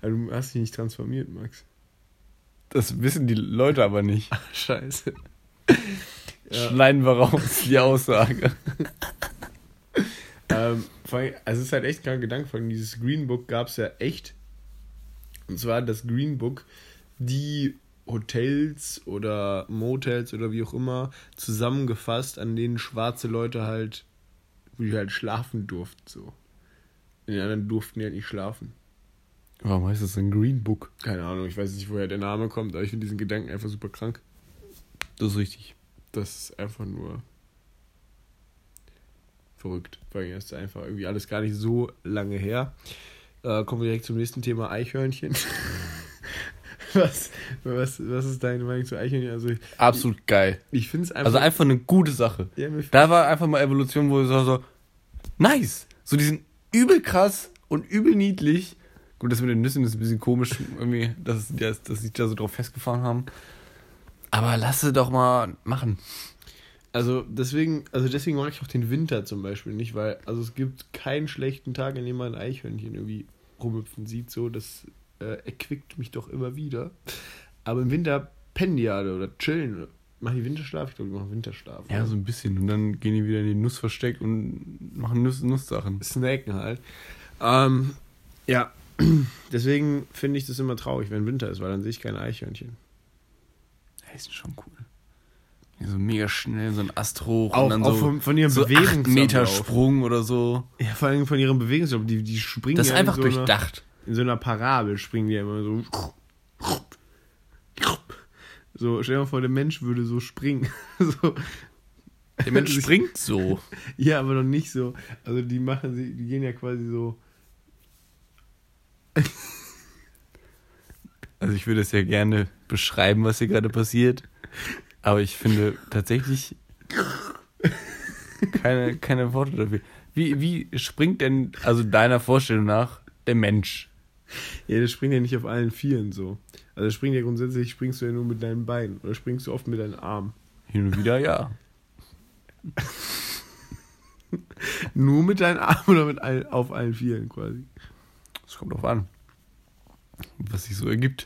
Aber du hast dich nicht transformiert, Max. Das wissen die Leute aber nicht. Scheiße. Ja. Schneiden wir raus, die Aussage. Ähm, allem, also es ist halt echt kein Gedanke, vor allem dieses Green Book gab es ja echt. Und zwar das Green Book, die Hotels oder Motels oder wie auch immer zusammengefasst, an denen schwarze Leute halt, wo die halt schlafen durften, so. In den anderen durften die halt nicht schlafen. Warum heißt das ein Green Book? Keine Ahnung, ich weiß nicht, woher der Name kommt, aber ich finde diesen Gedanken einfach super krank. Das ist richtig. Das ist einfach nur verrückt. Vor allem ist einfach irgendwie alles gar nicht so lange her. Äh, kommen wir direkt zum nächsten Thema Eichhörnchen. was, was, was ist deine Meinung zu Eichhörnchen? Also ich, Absolut geil. ich finde es einfach. Also einfach eine gute Sache. ja, Da war einfach mal Evolution, wo es so, so nice. So die sind übel krass und übel niedlich. Gut, das mit den Nüssen ist ein bisschen komisch, irgendwie, dass, dass, dass sie da so drauf festgefahren haben. Aber lass sie doch mal machen. also deswegen, also deswegen mag ich auch den Winter zum Beispiel nicht, weil also es gibt keinen schlechten Tag, in dem man ein Eichhörnchen irgendwie rumhüpfen sieht. So, das äh, erquickt mich doch immer wieder. Aber im Winter pennen die alle oder chillen. Machen die Winterschlaf? Ich glaube, die machen Winterschlaf. Ja, oder? so ein bisschen. Und dann gehen die wieder in die Nuss versteckt und machen Nuss, Nusssachen. snacken halt. Ähm, ja, deswegen finde ich das immer traurig, wenn Winter ist, weil dann sehe ich keine Eichhörnchen. Das ist schon cool. Ja, so mega schnell, so ein Ast hoch Auch- und dann so, von- von ihrem so acht. Meter Sprung oder so. Ja, vor allem von ihrem Bewegungsablauf. Die, die springen Das ist ja einfach in so durchdacht. Einer, in so einer Parabel springen die ja immer so. So, stell dir mal vor, der Mensch würde so springen. so. Der Mensch springt so. Ja, aber noch nicht so. Also die machen sie, die gehen ja quasi so. Also ich würde es ja gerne beschreiben, was hier gerade passiert. Aber ich finde tatsächlich keine, keine Worte dafür. Wie, wie springt denn, also deiner Vorstellung nach, der Mensch? Ja, der springt ja nicht auf allen Vieren so. Also springt ja grundsätzlich, springst du ja nur mit deinen Beinen. Oder springst du oft mit deinen Armen. Hin und wieder ja. Nur mit deinen Armen oder mit all, auf allen Vieren quasi. Das kommt drauf an. Was sich so ergibt.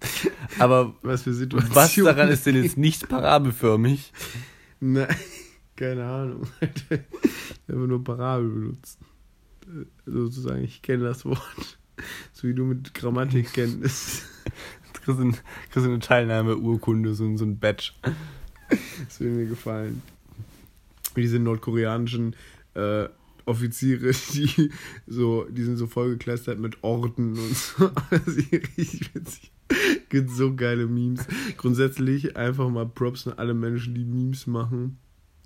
Aber Was für Situationen. was daran ist denn jetzt nicht parabelförmig? Nein, keine Ahnung. Einfach nur Parabel benutzt. Sozusagen, ich kenne das Wort. So wie du mit Grammatikkenntnis. Jetzt kriegst du, ein- kriegst du eine Teilnahmeurkunde, so, ein- so ein Badge. Das würde mir gefallen. Wie diese nordkoreanischen äh, Offiziere, die so, die sind so vollgeklustert mit Orden und so. Das ist richtig witzig. Gibt so geile Memes. Grundsätzlich einfach mal Props an alle Menschen, die Memes machen.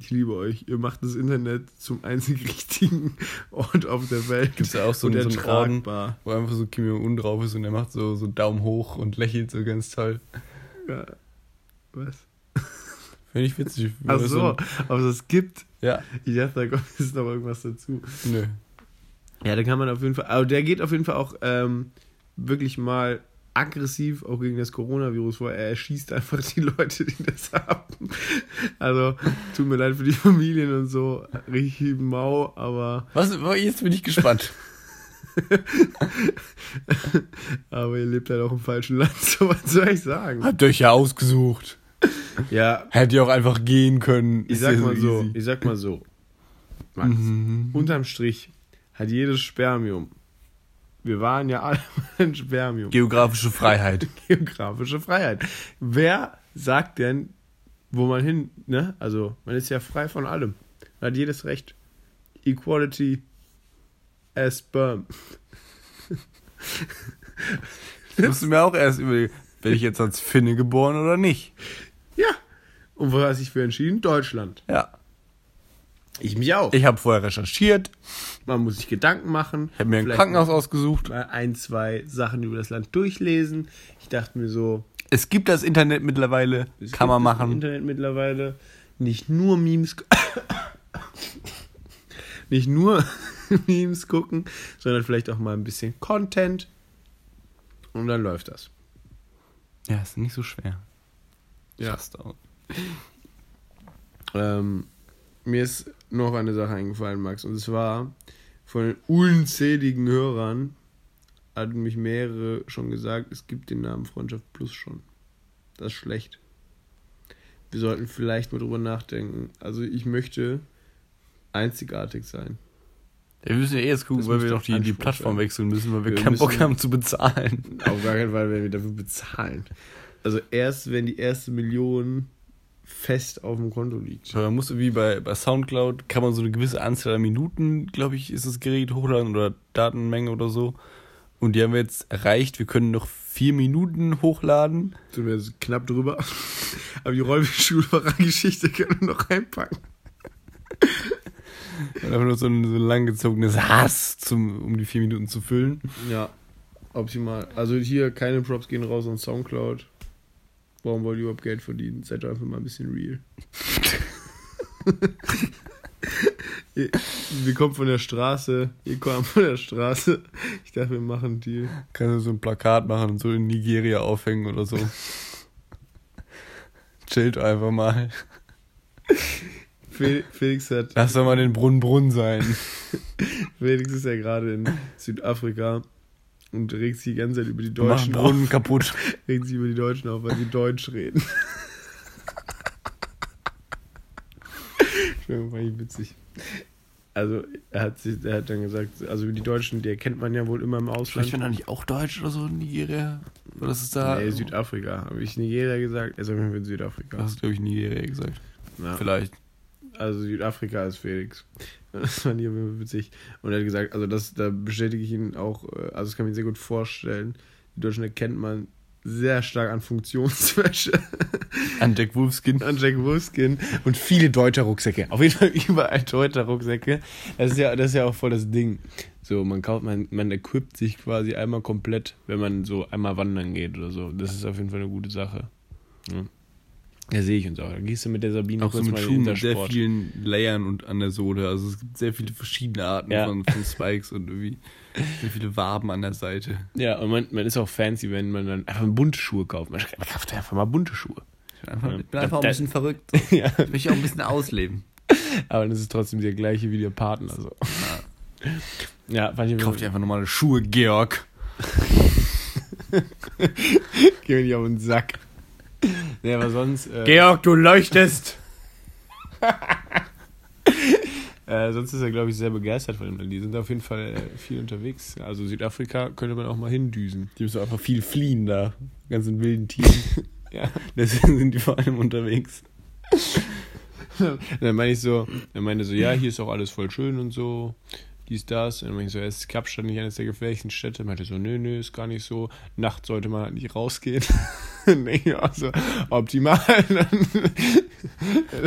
Ich liebe euch. Ihr macht das Internet zum einzig richtigen Ort auf der Welt. Gibt es ja auch so, und einen- so einen Orden, wo einfach so Kim Jong-un drauf ist und er macht so, so Daumen hoch und lächelt so ganz toll. Ja. Was? Finde ich witzig. Ach so, ein- aber es gibt. Ja, Ich dachte, da kommt jetzt noch irgendwas dazu. nö. Ja, da kann man auf jeden Fall. Aber der geht auf jeden Fall auch ähm, wirklich mal aggressiv auch gegen das Coronavirus vor. Er erschießt einfach die Leute, die das haben. Also, tut mir leid für die Familien und so. Richtig mau, aber, Was, jetzt bin ich gespannt. aber ihr lebt halt auch im falschen Land. So, was soll ich sagen? Habt ihr euch ja ausgesucht. Ja, Hättet ihr auch einfach gehen können. ich Ist sag mal so, easy. ich sag mal so. Max, Mhm. unterm Strich hat jedes Spermium. Wir waren ja alle ein Spermium. Geografische Freiheit. geografische Freiheit. Wer sagt denn, wo man hin, ne? Also, man ist ja frei von allem. Man hat jedes Recht. Equality as sperm. Ich musste mir auch erst überlegen, werde ich jetzt als Finne geboren oder nicht? Ja. Und wo hast du dich für entschieden? Deutschland. Ja. Ich mich auch. Ich habe vorher recherchiert, Man muss sich Gedanken machen. ich habe mir ein Krankenhaus ausgesucht. mal ein, zwei Sachen über das Land durchlesen. Ich dachte mir so, Es gibt das Internet mittlerweile, es kann man machen. Internet mittlerweile nicht nur Memes nicht nur Memes gucken, sondern vielleicht auch mal ein bisschen Content und dann läuft das. Ja, ist nicht so schwer. Ja. Fast auch. Ähm, mir ist noch eine Sache eingefallen, Max, und zwar von den unzähligen Hörern hatten mich mehrere schon gesagt, es gibt den Namen Freundschaft Plus schon. Das ist schlecht. Wir sollten vielleicht mal drüber nachdenken. Also ich möchte einzigartig sein. Wir müssen ja eh jetzt gucken, Das weil wir doch die, die Plattform sein. wechseln müssen, weil wir, Wir keinen Bock haben zu bezahlen. Auf gar keinen Fall werden wir dafür bezahlen. Also erst, wenn die erste Million fest auf dem Konto liegt. Man muss wie bei, bei Soundcloud, kann man so eine gewisse Anzahl an Minuten, glaube ich, ist das Gerät hochladen oder Datenmenge oder so. Und die haben wir jetzt erreicht. Wir können noch vier Minuten hochladen. Sind wir jetzt knapp drüber. Aber die Rollstuhlfahrergeschichte können wir noch reinpacken. Und einfach nur so ein, so langgezogenes Hass, zum, um die vier Minuten zu füllen. Ja, optimal. Also hier keine Props gehen raus an Soundcloud. Warum wollt ihr überhaupt Geld verdienen? Seid doch einfach mal ein bisschen real. Wir kommen von der Straße, ihr kommt von der Straße. Ich dachte, wir machen einen Deal. Kannst du so ein Plakat machen und so in Nigeria aufhängen oder so. Chillt einfach mal. Fe- Felix hat Lass doch mal den Brunnen Brunnen sein. Felix ist ja gerade in Südafrika und regt sich die ganze Zeit über die Deutschen auf. Brunnen kaputt. Regt sich über die Deutschen auf, weil sie Deutsch reden. ich das eigentlich witzig. Also, er hat, sich, er hat dann gesagt, also die Deutschen, die erkennt man ja wohl immer im Ausland. Vielleicht wenn er nicht auch Deutsch oder so in Nigeria. Oder ist es da? Nee, Südafrika. Habe ich Nigeria gesagt? Er ist auf jeden Fall in Südafrika. Du hast, glaube ich, Nigeria gesagt. Ja. Vielleicht. Also Südafrika ist Felix. Das fand ich witzig. Und er hat gesagt, also das, da bestätige ich ihn auch, äh, also das kann ich mir sehr gut vorstellen. Die Deutschen erkennt man sehr stark an Funktionswäsche, An Jack Wolfskin. an Jack Wolfskin und viele deutsche Rucksäcke. Auf jeden Fall überall deutsche Rucksäcke. Das ist ja, das ist ja auch voll das Ding. So, man kauft, man, man equipt sich quasi einmal komplett, wenn man so einmal wandern geht oder so. Das ist auf jeden Fall eine gute Sache. Ja. Da sehe ich uns auch. Da gehst du mit der Sabine Auch so mit mal Schuhen mit sehr vielen Layern und an der Sohle. Also es gibt sehr viele verschiedene Arten Ja. von, von Spikes und irgendwie sehr viele Waben an der Seite. Ja, und man, man ist auch fancy, wenn man dann einfach bunte Schuhe kauft. Man kauft einfach mal bunte Schuhe. Ich bin einfach, Ja. ich bin einfach ein Da- bisschen verrückt. ja. Ich möchte auch ein bisschen ausleben. Aber das ist trotzdem der gleiche wie der Partner. So. Ja, fand ich Kauf dir einfach normale Schuhe, Georg. Geh mir nicht auf den Sack. Nee, aber sonst. Äh, Georg, du leuchtest! äh, sonst ist er, glaube ich, sehr begeistert von dem. Die sind auf jeden Fall äh, viel unterwegs. Also Südafrika könnte man auch mal hindüsen. Die müssen einfach viel fliehen da. Ganzen wilden Tieren. Ja. Deswegen sind die vor allem unterwegs. dann meine ich so, er meinte so, ja, hier ist auch alles voll schön und so. Dies, das. Und dann meinte ich so, ist Kapstadt nicht eines der gefährlichsten Städte? Meinte so, nö, nö, ist gar nicht so. Nachts sollte man halt nicht rausgehen. nee, also optimal.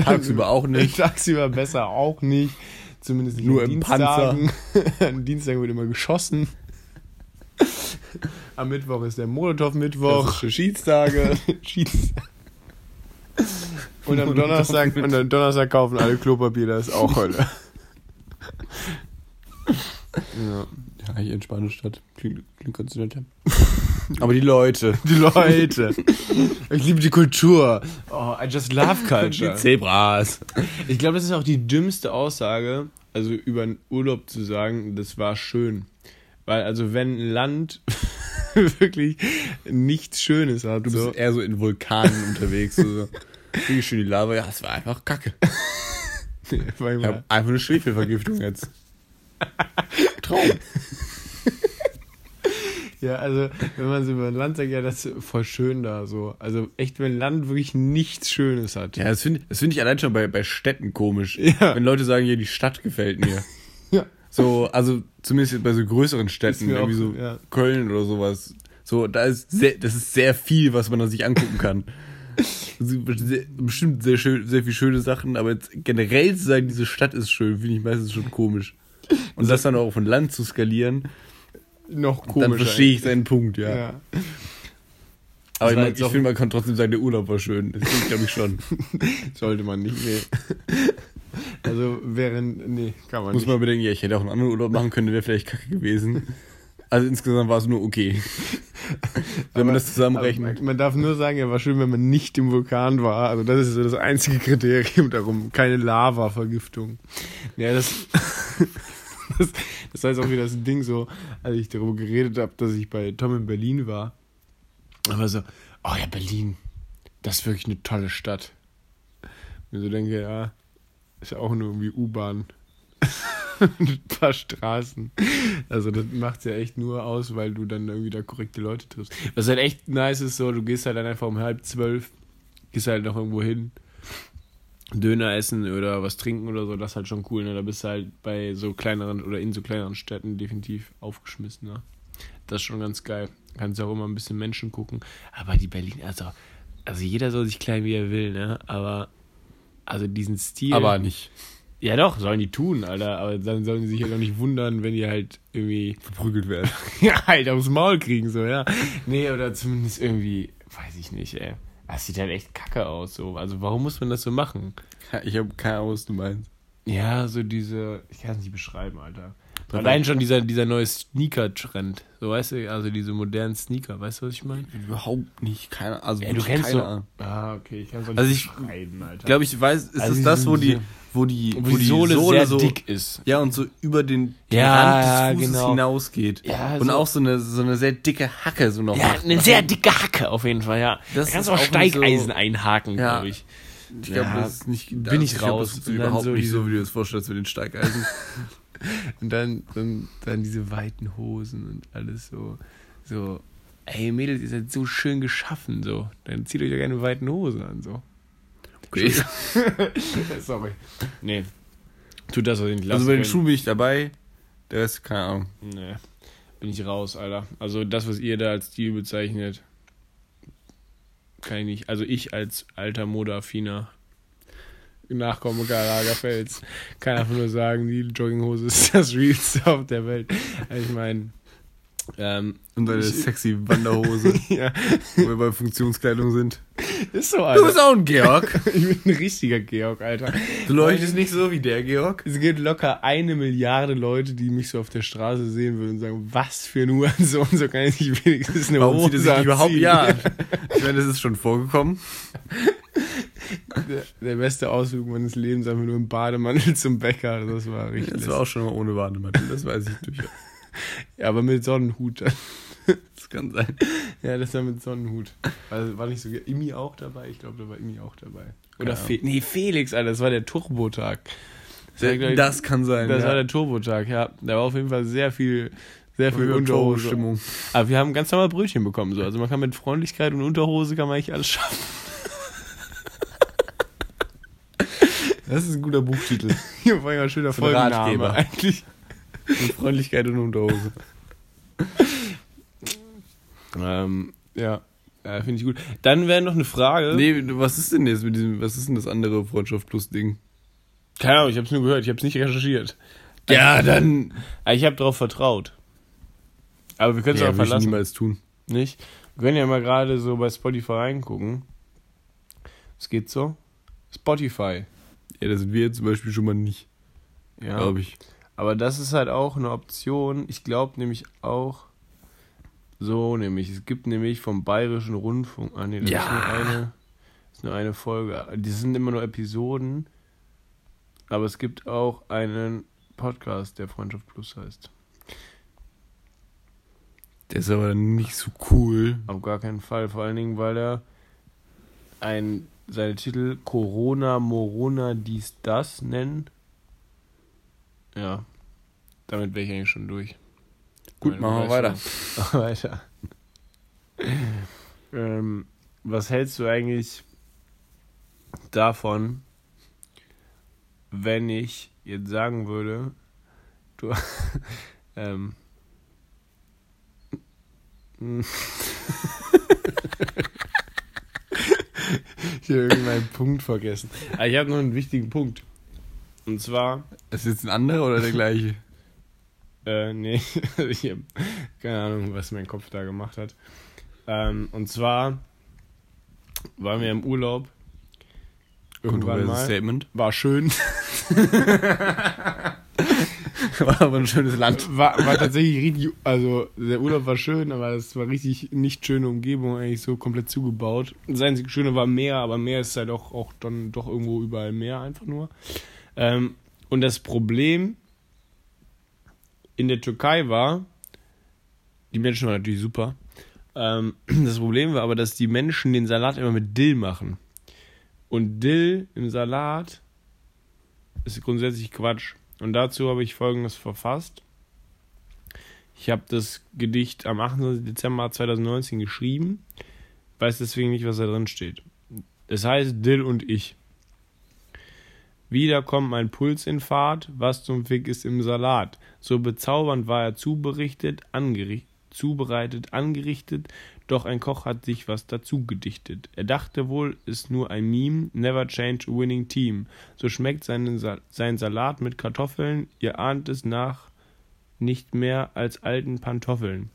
Tagsüber auch nicht. Tagsüber besser auch nicht. Zumindest nicht Nur im Dienstagen. An Dienstagen wird immer geschossen. Am Mittwoch ist der Molotow-Mittwoch. Schiedstage. Schiedstage. Und am Donnerstag, und am Donnerstag kaufen alle Klopapier, das ist auch Hölle. Ja. Ja, hier in Spanischstadt. Klingt, klingt ganz nett. Aber die Leute. Die Leute. Ich liebe die Kultur. Oh, I just love culture. Zebras. Ich glaube, das ist auch die dümmste Aussage, also über einen Urlaub zu sagen, das war schön. Weil, also, wenn ein Land wirklich nichts Schönes hat, Du bist so. eher so in Vulkanen unterwegs. So. Wie schön die Lava. Ja, es war einfach kacke. Ich habe einfach eine Schwefelvergiftung jetzt. Traum. Ja, also, wenn man so über ein Land sagt, ja, das ist voll schön da, so. Also, echt, wenn ein Land wirklich nichts Schönes hat. Ja, das finde das find ich allein schon bei, bei Städten komisch. Ja. Wenn Leute sagen, ja, die Stadt gefällt mir. Ja. So, also zumindest bei so größeren Städten, irgendwie auch- so ja. Köln oder sowas. So, da ist sehr, das ist sehr viel, was man da sich angucken kann. Also, sehr, bestimmt sehr schön, sehr viel schöne Sachen, aber jetzt generell zu sagen, diese Stadt ist schön, finde ich meistens schon komisch. Und das dann auch von Land zu skalieren, Noch dann komischer. verstehe ich seinen Punkt, ja. Ja. Aber ich, mein, ich finde, man kann trotzdem sagen, der Urlaub war schön. Das finde ich, glaube ich, schon. Sollte man nicht, nee. Also, während, nee, kann man Muss nicht. man bedenken, ja, ich hätte auch einen anderen Urlaub machen können, wäre vielleicht kacke gewesen. Also insgesamt war es nur okay. Wenn man das zusammenrechnet. Aber Man darf nur sagen, er war schön, wenn man nicht im Vulkan war. Also das ist so das einzige Kriterium darum. Keine Lava-Vergiftung. Ja, das, das, das heißt auch wieder das Ding so, als ich darüber geredet habe, dass ich bei Tom in Berlin war. Aber so, oh ja, Berlin, das ist wirklich eine tolle Stadt. Ich so denke, ja, ist ja auch nur irgendwie U-Bahn. ein paar Straßen. Also das macht's ja echt nur aus, weil du dann irgendwie da korrekte Leute triffst. Was halt echt nice ist, so, du gehst halt dann einfach um halb zwölf, gehst halt noch irgendwo hin, Döner essen oder was trinken oder so, das ist halt schon cool, ne? Da bist du halt bei so kleineren oder in so kleineren Städten definitiv aufgeschmissen, ne? Das ist schon ganz geil. Kannst auch immer ein bisschen Menschen gucken. Aber die Berlin, also, also jeder soll sich klein, wie er will, ne? Aber also diesen Stil. Aber nicht. Ja doch, sollen die tun, Alter. Aber dann sollen die sich ja doch nicht wundern, wenn die halt irgendwie Verprügelt werden. ja, halt aufs Maul kriegen, so, ja. Nee, oder zumindest irgendwie, weiß ich nicht, ey. Das sieht halt echt kacke aus, so. Also warum muss man das so machen? Ich habe keine Ahnung, was du meinst. Ja, so diese, ich kann es nicht beschreiben, Alter. Allein schon dieser, dieser neue Sneaker-Trend. So, weißt du, also diese modernen Sneaker, weißt du, was ich meine? Überhaupt nicht. Keine Also Ja, du kennst keine so. Ahnung. Ah, okay, ich kann es auch nicht Also ich beschreiben, Alter. Glaube, ich weiß, ist Also es das, wo die, wo die, wo, die Sohle, sehr so, dick ist. Ja, und so über den, Ja, Rand des Fußes genau. hinausgeht. Ja, und so- auch so eine, so eine sehr dicke Hacke so noch Ja, macht. eine sehr dicke Hacke auf jeden Fall, ja. Das da kannst ist du auch auch nicht so- Steigeisen einhaken, Ja. glaube ich. Ich glaube, das ist nicht. bin ich glaub, raus. Das ist Und dann überhaupt so nicht so, wie du das vorstellst mit den Steigeisen. Und dann, dann, dann diese weiten Hosen und alles so, so, ey Mädels, ihr seid so schön geschaffen, so. Dann zieht euch doch gerne weiten Hosen an, so. Okay. Sorry. Nee. Tut das, was ich nicht Also bei den. Schuhen bin ich dabei. Der Rest, keine Ahnung. Nee. Bin ich raus, Alter. Also das, was ihr da als Stil bezeichnet, kann ich nicht. Also ich als alter Modeaffiner Nachkomme Karl Lagerfels kann einfach nur sagen, die Jogginghose ist das Realste auf der Welt. Also ich meine, ähm, Und deine Ich- sexy Wanderhose, ja, wo wir bei Funktionskleidung sind. ist so, Du Alter. bist auch ein Georg. Ich bin ein richtiger Georg, Alter. Du leuchtest nicht so wie der Georg. Es gibt locker eine Milliarde Leute, die mich so auf der Straße sehen würden und sagen, was für ein Hurensohn, so kann ich nicht wenigstens eine Warum Hose anziehen. überhaupt? Ja. Ich meine, das ist schon vorgekommen. Der, der beste Ausflug meines Lebens, einfach nur im Bademantel zum Bäcker. Das war richtig. Das war auch schon mal ohne Bademantel, das weiß ich durchaus. ja, aber mit Sonnenhut. Das kann sein. ja, das war mit Sonnenhut. Also war nicht so. Imi auch dabei? Ich glaube, da war Imi auch dabei. Oder Keine Fe nee, Felix, Alter, das war der Turbotag. Das, war, ich, Das kann sein. das ja. war der Turbotag, ja. Da war auf jeden Fall sehr viel. Sehr viel Unterhose. Stimmung. Aber wir haben ganz normal Brötchen bekommen. So. Also man kann mit Freundlichkeit und Unterhose kann man eigentlich alles schaffen. Das ist ein guter Buchtitel. Hier war ja ein schöner Folgenname eigentlich. Und Freundlichkeit und Unterhose. Ähm, ja, ja finde ich gut. Dann wäre noch eine Frage. Nee, was ist denn jetzt mit diesem, was ist denn das andere Freundschaft plus Ding? Keine Ahnung, ich habe es nur gehört, ich habe es nicht recherchiert. Ja, dann. Aber Ich habe darauf vertraut. Aber wir können es Ja, auch würde ich verlassen. niemals tun. Nicht? Wir können ja mal gerade so bei Spotify reingucken. Es geht so. Spotify. Ja, da sind wir jetzt zum Beispiel schon mal nicht, Ja. glaube ich. Aber das ist halt auch eine Option. Ich glaube nämlich auch. So nämlich. Es gibt nämlich vom Bayerischen Rundfunk. Ah nee, das Ja. ist nur eine. Ist nur eine Folge. Die sind immer nur Episoden. Aber es gibt auch einen Podcast, der Freundschaft Plus heißt. Der ist aber nicht so cool. Auf gar keinen Fall. Vor allen Dingen, weil er ein, seine Titel Corona, Morona, dies, das nennen. Ja. Damit wäre ich eigentlich schon durch. Gut, machen wir weiter. Weiter. ähm, was hältst du eigentlich davon, wenn ich jetzt sagen würde, du, ähm, ich habe irgendeinen Punkt vergessen. Aber ich habe noch einen wichtigen Punkt. Und zwar, Ist jetzt ein anderer oder der gleiche? äh, nee, ich habe keine Ahnung, was mein Kopf da gemacht hat. Ähm, und zwar waren wir im Urlaub. Irgendwann mal. Statement. War schön. War aber ein schönes Land. War, war tatsächlich richtig, also der Urlaub war schön, aber es war richtig nicht schöne Umgebung, eigentlich so komplett zugebaut. Das einzige Schöne war Meer, aber Meer ist halt auch, auch dann doch irgendwo überall Meer einfach nur. Ähm, und das Problem in der Türkei war, die Menschen waren natürlich super. Ähm, das Problem war aber, dass die Menschen den Salat immer mit Dill machen. Und Dill im Salat ist grundsätzlich Quatsch. Und dazu habe ich folgendes verfasst. Ich habe das Gedicht am 28. Dezember 2019 geschrieben, weiß deswegen nicht, was da drin steht. Es heißt Dill und ich. Wieder kommt mein Puls in Fahrt, was zum Fick ist im Salat. So bezaubernd war er zuberichtet, angerichtet, zubereitet, angerichtet, doch ein Koch hat sich was dazu gedichtet. Er dachte wohl, ist nur ein Meme, never change a winning team. So schmeckt seinen Sa sein Salat mit Kartoffeln, ihr ahnt es nach nicht mehr als alten Pantoffeln.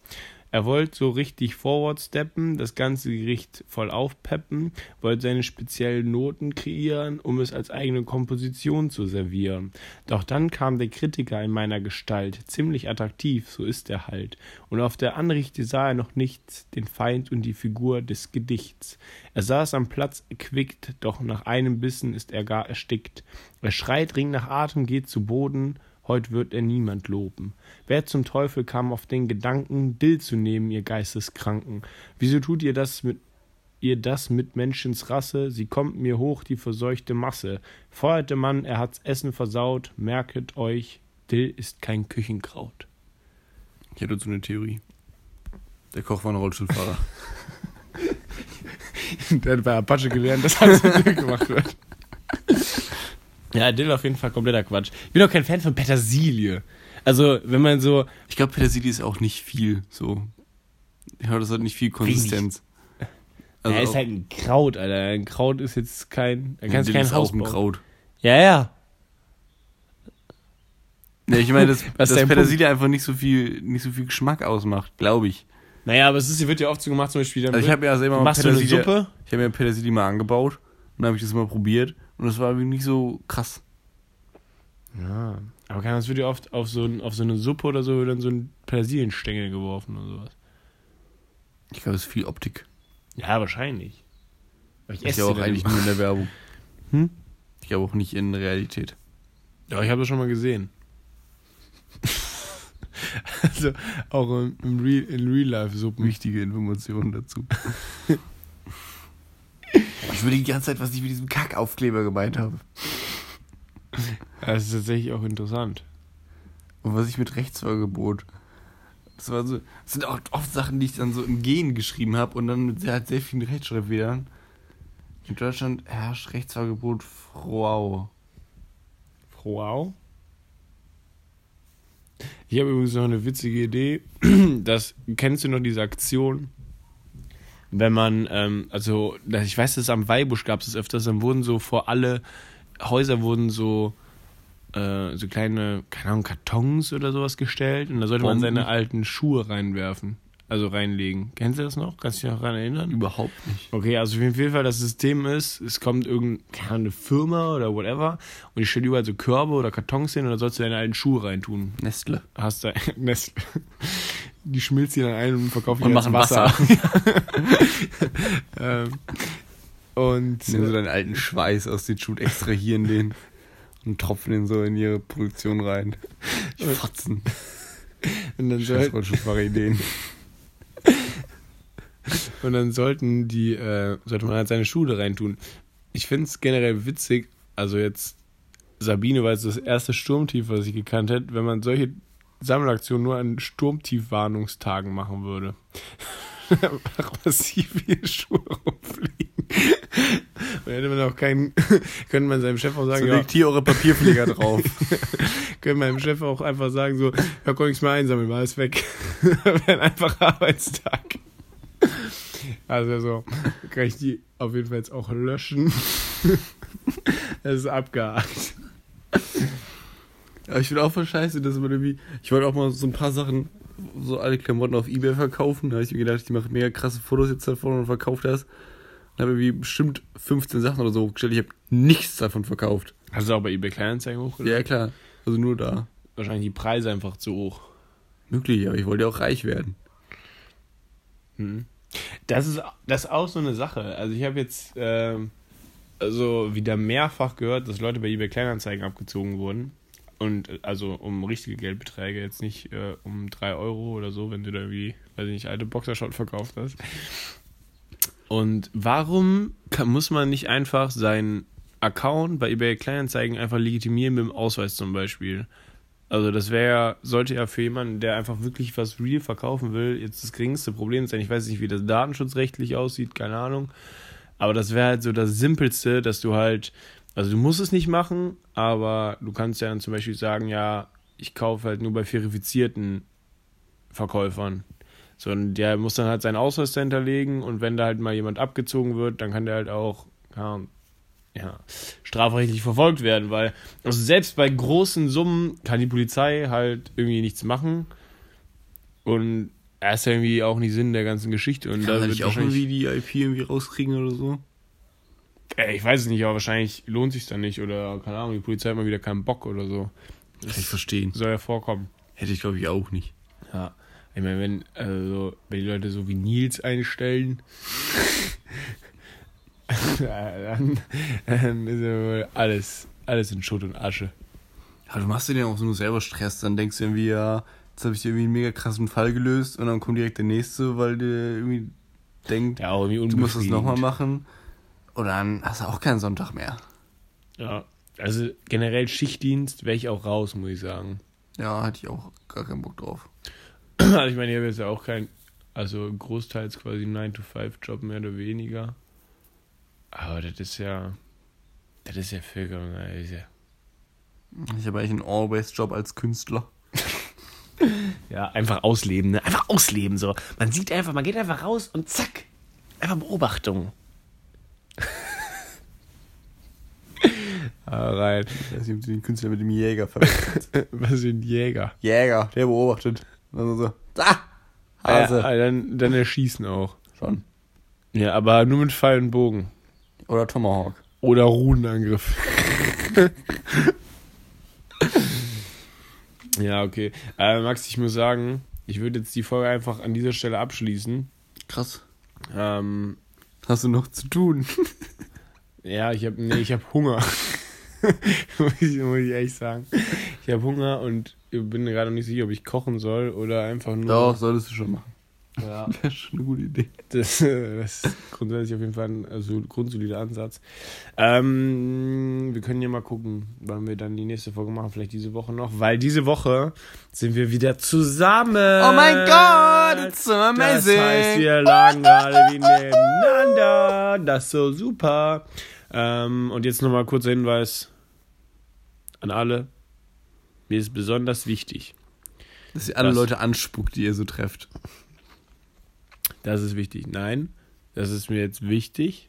Er wollte so richtig forward steppen, das ganze Gericht voll aufpeppen, wollte seine speziellen Noten kreieren, um es als eigene Komposition zu servieren. Doch dann kam der Kritiker in meiner Gestalt, ziemlich attraktiv, so ist er halt. Und auf der Anrichte sah er noch nichts, den Feind und die Figur des Gedichts. Er saß am Platz erquickt, doch nach einem Bissen ist er gar erstickt. Er schreit, ringt nach Atem, geht zu Boden, Heut wird er niemand loben. Wer zum Teufel kam auf den Gedanken, Dill zu nehmen, ihr Geisteskranken? Wieso tut ihr das mit ihr das mit Menschens Rasse? Sie kommt mir hoch, die verseuchte Masse. Feuerte Mann, er hat's Essen versaut. Merket euch, Dill ist kein Küchenkraut. Ich hätte so eine Theorie. Der Koch war ein Rollstuhlfahrer. Der hat bei Apache gelernt, dass alles mit Dill gemacht wird. Ja, Dill auf jeden Fall kompletter Quatsch. Ich bin auch kein Fan von Petersilie. Also, wenn man so, Ich glaube, Petersilie ist auch nicht viel so. Ja, das hat nicht viel Konsistenz. Also er ist halt ein Kraut, Alter. Ein Kraut ist jetzt kein, kannst du Dill kein ist Haus auch ein bauen. Kraut. Ja, ja. Ja, ich meine, dass, dass Petersilie einfach nicht so viel, nicht so viel Geschmack ausmacht, glaube ich. Naja, aber es ist, wird ja oft so gemacht, zum Beispiel. Dann Also ich habe ja mal machst du eine Petersilie, Suppe? ich habe ja Petersilie mal angebaut und dann habe ich das mal probiert und das war irgendwie nicht so krass. Ja, aber kann, das wird ja oft auf so, ein, auf so eine Suppe oder so dann so ein Petersilienstängel geworfen oder sowas. Ich glaube, es ist viel Optik. Ja, wahrscheinlich. Aber ich Ist esse ja auch eigentlich nur in der Werbung. Hm? Ich glaube auch nicht in Realität. Ja, ich habe das schon mal gesehen. also auch im, im Real, in Real-Life-Suppen. Wichtige Informationen dazu. Ich würde die ganze Zeit, was ich mit diesem Kackaufkleber gemeint habe. Das ist tatsächlich auch interessant. Und was ich mit Rechtsvergebot. Das, war so, das sind auch oft Sachen, die ich dann so im Gehen geschrieben habe und dann mit sehr, halt sehr vielen Rechtschreibfehlern. In Deutschland herrscht Rechtsvergebot Frau. Wow. Ich habe übrigens noch eine witzige Idee. Das, kennst du noch diese Aktion? Wenn man, ähm, also, ich weiß, dass am Weihbusch gab es das öfters, dann wurden so vor alle Häuser wurden so, äh, so kleine, keine Ahnung, Kartons oder sowas gestellt und da sollte man Bomben. seine alten Schuhe reinwerfen. Also reinlegen. Kennst du das noch? Kannst du dich noch daran erinnern? Überhaupt nicht. Okay, also auf jeden Fall das System ist, es kommt irgendeine Firma oder whatever und die stellt überall so Körbe oder Kartons hin und da sollst du deine alten Schuhe reintun. Nestle. Hast da Nestle. Die schmilzt die dann ein und verkaufen Und machen Wasser. ähm, und Nehmen so deinen alten Schweiß aus den Schuhen, extrahieren den und tropfen den so in ihre Produktion rein. Die Fotzen. und dann Scheiß Rollschuhfahrer-Ideen. Und dann sollten die, äh, sollte man halt seine Schuhe da reintun. Ich finde es generell witzig, also jetzt Sabine war jetzt das erste Sturmtief, was ich gekannt hätte, wenn man solche Sammelaktionen nur an Sturmtiefwarnungstagen machen würde. Einfach massiv viele Schuhe rumfliegen. Dann hätte man auch keinen, könnte man seinem Chef auch sagen, So ja, legt hier eure Papierflieger drauf. könnte meinem Chef auch einfach sagen, so, ja, komm nichts mehr einsammeln, war alles weg. Wäre ein einfacher Arbeitstag. Also so, kann ich die auf jeden Fall jetzt auch löschen. Das ist abgehakt. Aber ich finde auch voll scheiße, dass man irgendwie. Ich wollte auch mal so ein paar Sachen, so alle Klamotten auf Ebay verkaufen. Da habe ich mir gedacht, ich mache mega krasse Fotos jetzt davon und verkaufe das. Und habe irgendwie bestimmt 15 Sachen oder so hochgestellt. Ich habe nichts davon verkauft. Hast du auch bei eBay Kleinanzeigen hoch? Ja, klar. Also nur da. Wahrscheinlich die Preise einfach zu hoch. Möglich, aber ich wollte ja auch reich werden. Hm. Das ist, das ist auch so eine Sache. Also ich habe jetzt ähm, also wieder mehrfach gehört, dass Leute bei eBay Kleinanzeigen abgezogen wurden. Und äh, also um richtige Geldbeträge, jetzt nicht äh, um 3 Euro oder so, wenn du da irgendwie, weiß ich nicht, alte Boxershot verkauft hast. Und warum kann, muss man nicht einfach seinen Account bei eBay Kleinanzeigen einfach legitimieren mit dem Ausweis zum Beispiel? Also das wäre, sollte ja für jemanden, der einfach wirklich was real verkaufen will, jetzt das geringste Problem sein. Ich weiß nicht, wie das datenschutzrechtlich aussieht, keine Ahnung. Aber das wäre halt so das Simpelste, dass du halt, also du musst es nicht machen, aber du kannst ja dann zum Beispiel sagen, ja, ich kaufe halt nur bei verifizierten Verkäufern. So, und der muss dann halt seinen Ausweis hinterlegen und wenn da halt mal jemand abgezogen wird, dann kann der halt auch, ja, ja, strafrechtlich verfolgt werden, weil also selbst bei großen Summen kann die Polizei halt irgendwie nichts machen und er ist ja irgendwie auch nicht Sinn der ganzen Geschichte und da Kann wird ich auch irgendwie die IP irgendwie rauskriegen oder so? Ey, ich weiß es nicht, aber wahrscheinlich lohnt sich dann nicht oder keine Ahnung, die Polizei hat mal wieder keinen Bock oder so. Kann ich verstehen. Soll ja vorkommen. Hätte ich glaube ich auch nicht. Ja. Ich meine, wenn, also, wenn die Leute so wie Nils einstellen, dann, dann ist ja wohl alles, alles in Schutt und Asche. Ja, du machst dir den auch so nur selber Stress, dann denkst du irgendwie, ja, jetzt habe ich irgendwie einen mega krassen Fall gelöst und dann kommt direkt der nächste, weil der irgendwie denkt, Ja, irgendwie du musst das nochmal machen. Und dann hast du auch keinen Sonntag mehr. Ja, also generell Schichtdienst wäre ich auch raus, muss ich sagen. Ja, hatte ich auch gar keinen Bock drauf. Also ich meine, ich habe jetzt ja auch kein, also großteils quasi 9-to-5-Job mehr oder weniger. Aber das ist ja, das ist ja das ist ja, Ich habe eigentlich einen Always-Job als Künstler. ja, einfach ausleben, ne? Einfach ausleben, so. Man sieht einfach, man geht einfach raus und zack, einfach Beobachtung. ah, rein. Ich weiß nicht, ob du den Künstler mit dem Jäger verwechselt. Was für ein Jäger. Jäger, der beobachtet. Also so, da! Hase. Ja, dann, dann erschießen auch. Schon. Ja, aber nur mit Pfeil und Bogen. Oder Tomahawk. Oder Runenangriff. ja, okay. Äh, Max, ich muss sagen, ich würde jetzt die Folge einfach an dieser Stelle abschließen. Krass. Ähm, Hast du noch zu tun? ja, ich habe nee, ich habe Hunger. muss, ich, muss ich echt sagen. Ich habe Hunger und bin mir gerade nicht sicher, ob ich kochen soll oder einfach nur. Doch, solltest du schon machen. Ja, Das ist schon eine gute Idee. das, äh, das ist grundsätzlich auf jeden Fall ein also, grundsolider Ansatz. Ähm, wir können ja mal gucken, wann wir dann die nächste Folge machen. Vielleicht diese Woche noch, weil diese Woche sind wir wieder zusammen. Oh mein Gott, it's so amazing. Das heißt, wir lagen gerade wie nebeneinander. Das ist so super. Ähm, und jetzt nochmal kurzer Hinweis an alle. Mir ist besonders wichtig, Dass ihr alle Das- Leute anspuckt, die ihr so trefft. Das ist wichtig. Nein, das ist mir jetzt wichtig,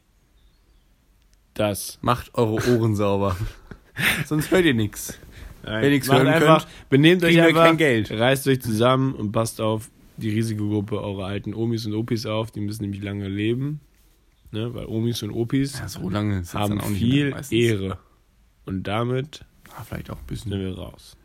dass. Macht eure Ohren sauber. Sonst hört ihr nichts. Nein, Wenn ihr nichts hören einfach, könnt, benehmt euch einfach, kein Geld. reißt euch zusammen und passt auf die Risikogruppe eurer alten Omis und Opis auf. Die müssen nämlich lange leben. Ne? Weil Omis und Opis Ja, so haben viel. Ehre. Und damit Ah, vielleicht auch ein bisschen. sind wir raus.